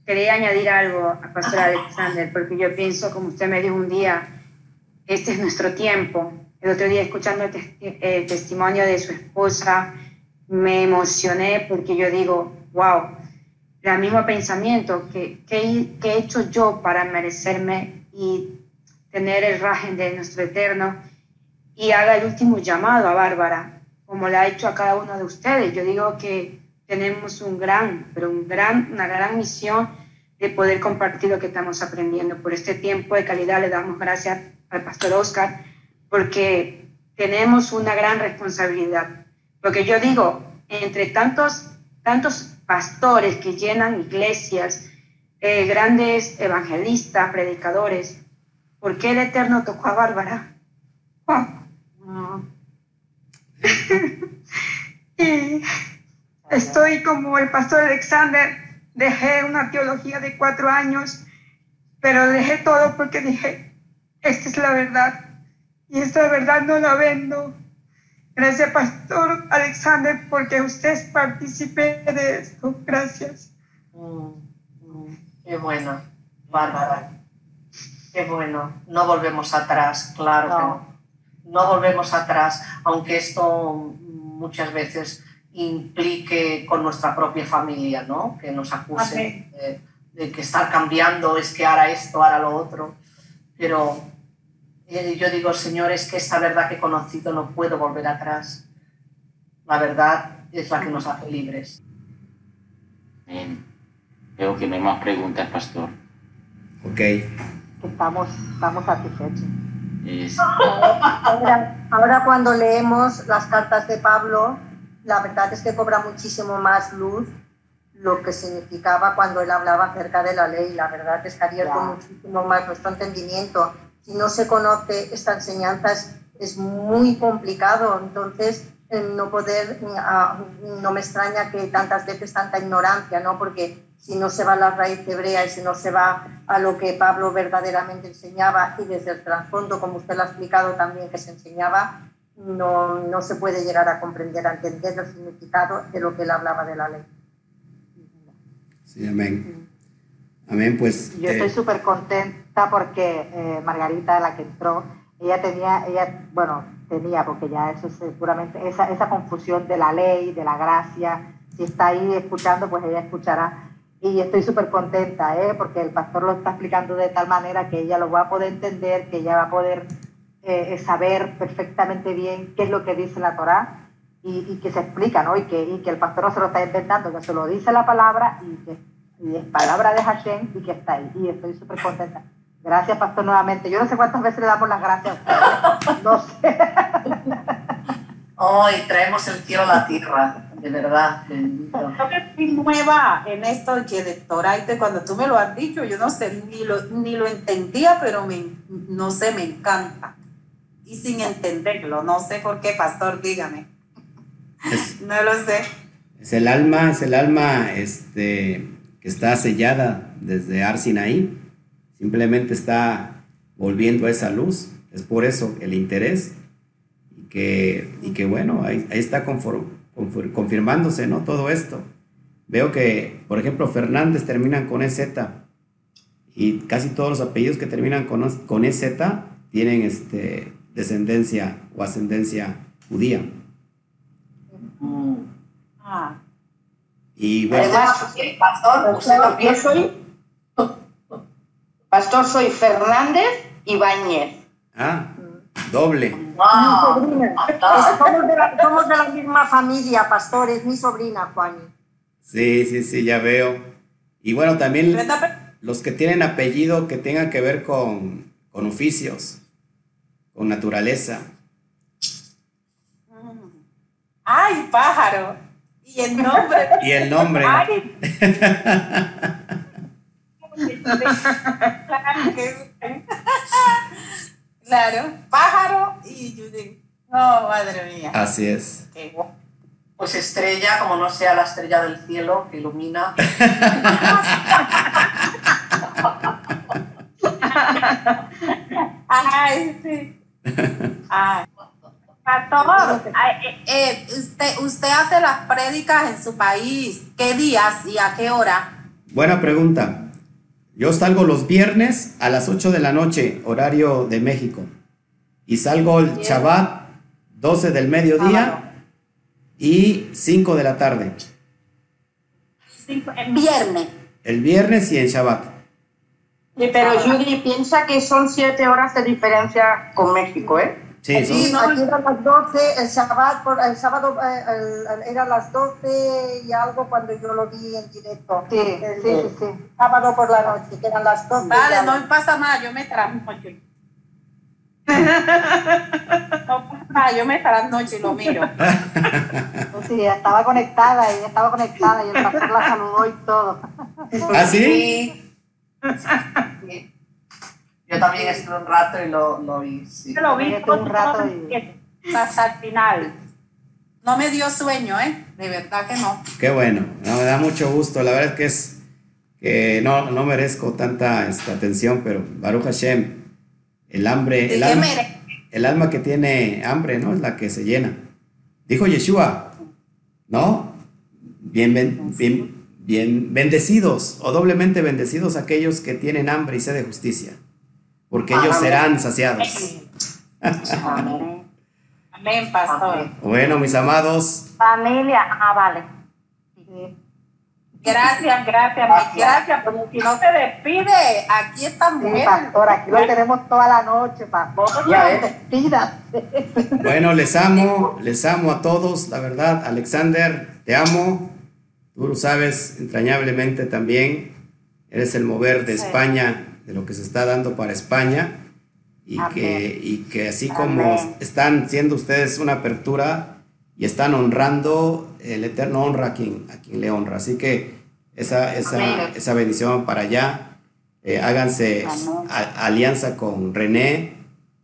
Speaker 6: Quería añadir algo a Pastor Alexander, porque yo pienso, como usted me dijo un día, este es nuestro tiempo. El otro día, escuchando el, el testimonio de su esposa, me emocioné porque yo digo, wow, el mismo pensamiento, que, que, que he hecho yo para merecerme y tener el rajen de nuestro eterno? Y haga el último llamado a Bárbara, como le ha hecho a cada uno de ustedes. Yo digo que tenemos un gran, pero un gran, una gran misión de poder compartir lo que estamos aprendiendo. Por este tiempo de calidad le damos gracias al pastor Oscar, porque tenemos una gran responsabilidad. Porque yo digo, entre tantos, tantos pastores que llenan iglesias, eh, grandes evangelistas, predicadores, ¿por qué el Eterno tocó a Bárbara? Oh. y (laughs) estoy como el pastor Alexander, dejé una teología de cuatro años, pero dejé todo porque dije, esta es la verdad y esta verdad no la vendo. Gracias, Pastor Alexander, porque usted es partícipe de esto. Gracias.
Speaker 1: Mm, mm, qué bueno, Bárbara. Qué bueno. No volvemos atrás, claro no. que no. No volvemos atrás, aunque esto muchas veces implique con nuestra propia familia, ¿no? Que nos acuse de, de, que estar cambiando es que hará esto, hará lo otro. Pero eh, yo digo, Señor, es que esta verdad que he conocido no puedo volver atrás. La verdad es la que nos hace libres.
Speaker 3: Bien. Creo que no hay más preguntas, pastor.
Speaker 4: Ok.
Speaker 5: Estamos, estamos satisfechos.
Speaker 3: Es...
Speaker 2: Ahora, ahora cuando leemos las cartas de Pablo, la verdad es que cobra muchísimo más luz lo que significaba cuando él hablaba acerca de la ley. La verdad es que abierto yeah. muchísimo más nuestro entendimiento. Si no se conoce esta enseñanza es, es muy complicado, entonces no poder, no me extraña que tantas veces tanta ignorancia, ¿no? Porque si no se va a la raíz hebrea y si no se va a lo que Pablo verdaderamente enseñaba y desde el trasfondo, como usted lo ha explicado también, que se enseñaba, no, no se puede llegar a comprender, a entender el significado de lo que él hablaba de la ley.
Speaker 4: Sí, amén. Amén, pues.
Speaker 5: Yo estoy súper contenta porque eh, Margarita, la que entró, ella tenía, ella, bueno, tenía, porque ya eso seguramente, esa, esa confusión de la ley, de la gracia, si está ahí escuchando, pues ella escuchará. Y estoy súper contenta, ¿eh? porque el pastor lo está explicando de tal manera que ella lo va a poder entender, que ella va a poder eh, saber perfectamente bien qué es lo que dice la Torá y, y, que se explica, ¿no? Y que, y que el pastor no se lo está inventando, que se lo dice la palabra y que y es palabra de Hashem y que está ahí. Y estoy súper contenta. Gracias, pastor, nuevamente. Yo no sé cuántas veces le damos las gracias. No sé.
Speaker 1: Hoy traemos el cielo a la tierra, de verdad.
Speaker 10: Yo que nueva en esto de Torah, cuando tú me lo has dicho, yo no sé, ni lo, ni lo entendía, pero me, no sé, me encanta y sin entenderlo. No sé por qué, pastor, dígame. Es, no lo sé.
Speaker 4: Es el alma, es el alma este, que está sellada desde Arsinaí. Simplemente está volviendo a esa luz. Es por eso el interés. Y que, y que bueno, ahí, ahí está confir- confirmándose, ¿no? Todo esto. Veo que, por ejemplo, Fernández terminan con EZ y casi todos los apellidos que terminan con, con EZ tienen este, descendencia o ascendencia judía.
Speaker 1: Mm.
Speaker 10: Ah,
Speaker 4: Y bueno,
Speaker 1: Además, pastor, usted
Speaker 7: Pastor,
Speaker 1: también.
Speaker 7: yo soy, pastor, soy Fernández Ibáñez.
Speaker 4: ah, doble.
Speaker 1: Wow.
Speaker 2: sobrina. Somos de, la, somos de la misma familia, pastor, es mi sobrina, Juani.
Speaker 4: Sí, sí, sí, ya veo. Y bueno, también los que tienen apellido que tengan que ver con, con oficios, con naturaleza.
Speaker 10: Ay, pájaro. Y el nombre.
Speaker 4: Y el nombre.
Speaker 10: Ay. (laughs) (laughs) claro, pájaro y Judith. No, madre mía.
Speaker 4: Así es.
Speaker 10: Guay.
Speaker 1: Pues estrella, como no sea la estrella del cielo que ilumina. (laughs)
Speaker 10: Ay, sí. Ay. Pastor, ay, eh, eh, usted, usted hace las prédicas en su país. ¿Qué días y a qué hora?
Speaker 4: Buena pregunta. Yo salgo los viernes a las 8 de la noche, horario de México. Y salgo el Shabbat 12 del mediodía y 5 de la tarde.
Speaker 10: En viernes.
Speaker 4: El viernes y en Shabbat.
Speaker 7: Sí, pero Judy piensa que son siete horas de diferencia con México, ¿eh?
Speaker 4: Sí,
Speaker 2: Aquí,
Speaker 4: son-
Speaker 2: aquí eran las 12, el, Shabbat, por- el sábado eh, el- el- era las 12 y algo cuando yo lo vi en directo.
Speaker 5: Sí,
Speaker 2: El-
Speaker 5: sí, sí, sí.
Speaker 2: Sábado por la noche, que eran las 12.
Speaker 10: Vale,
Speaker 2: ya.
Speaker 10: no me pasa nada, yo me trasnocho. No pasa nada, yo me trasnocho y (laughs) lo miro. (laughs)
Speaker 5: Sí, estaba conectada y estaba conectada y el pastor la saludó y todo.
Speaker 4: ¿Ah, sí?
Speaker 1: Sí. Yo también estuve un rato y lo, lo vi. sí.
Speaker 10: Yo lo vi
Speaker 5: un rato y-
Speaker 10: hasta el final. No me dio sueño, ¿eh? De verdad que no.
Speaker 4: Qué bueno, no, me da mucho gusto. La verdad es que es que no, no merezco tanta esta, atención, pero Baruch Hashem, el hambre,
Speaker 10: ¿De
Speaker 4: el
Speaker 10: qué
Speaker 4: alma, el alma que tiene hambre, ¿no? Es la que se llena. Dijo Yeshua, ¿no? Bien, ben- bien, bien bendecidos o doblemente bendecidos aquellos que tienen hambre y sed de justicia, porque ellos
Speaker 7: Amén.
Speaker 4: serán saciados.
Speaker 9: Amén. (laughs)
Speaker 10: Amén, pastor.
Speaker 4: Bueno, mis amados,
Speaker 9: Familia, ah, vale.
Speaker 10: Gracias, gracias, gracias, porque si no se despide, aquí están
Speaker 5: Sí, pastor, aquí lo tenemos toda la noche, pastor. (laughs)
Speaker 4: Bueno, les amo, les amo a todos, la verdad. Alexander, te amo. Tú lo sabes entrañablemente también. Eres el mover de
Speaker 5: Sí.
Speaker 4: España, de lo que se está dando para España. Y
Speaker 5: Amén.
Speaker 4: que, y que así como
Speaker 9: Amén.
Speaker 4: están siendo ustedes una apertura y están honrando, el Eterno honra a quien, a quien le honra. Así que esa, esa, esa bendición para allá. Eh, háganse a- alianza con René,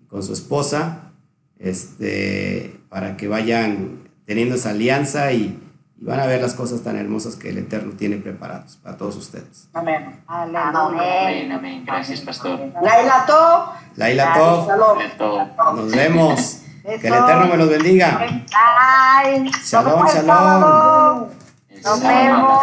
Speaker 4: con su esposa, este, para que vayan teniendo esa alianza y, y van a ver las cosas tan hermosas que el Eterno tiene preparados para todos ustedes.
Speaker 10: Amén.
Speaker 5: Aleluya.
Speaker 3: Amén, amén. Gracias, pastor.
Speaker 7: Laila To,
Speaker 4: Laila Tov,
Speaker 7: Shalom.
Speaker 3: De todo.
Speaker 4: nos vemos. Que el Eterno me los bendiga. Shalom,
Speaker 5: nos vemos el
Speaker 4: shalom.
Speaker 9: Nos vemos.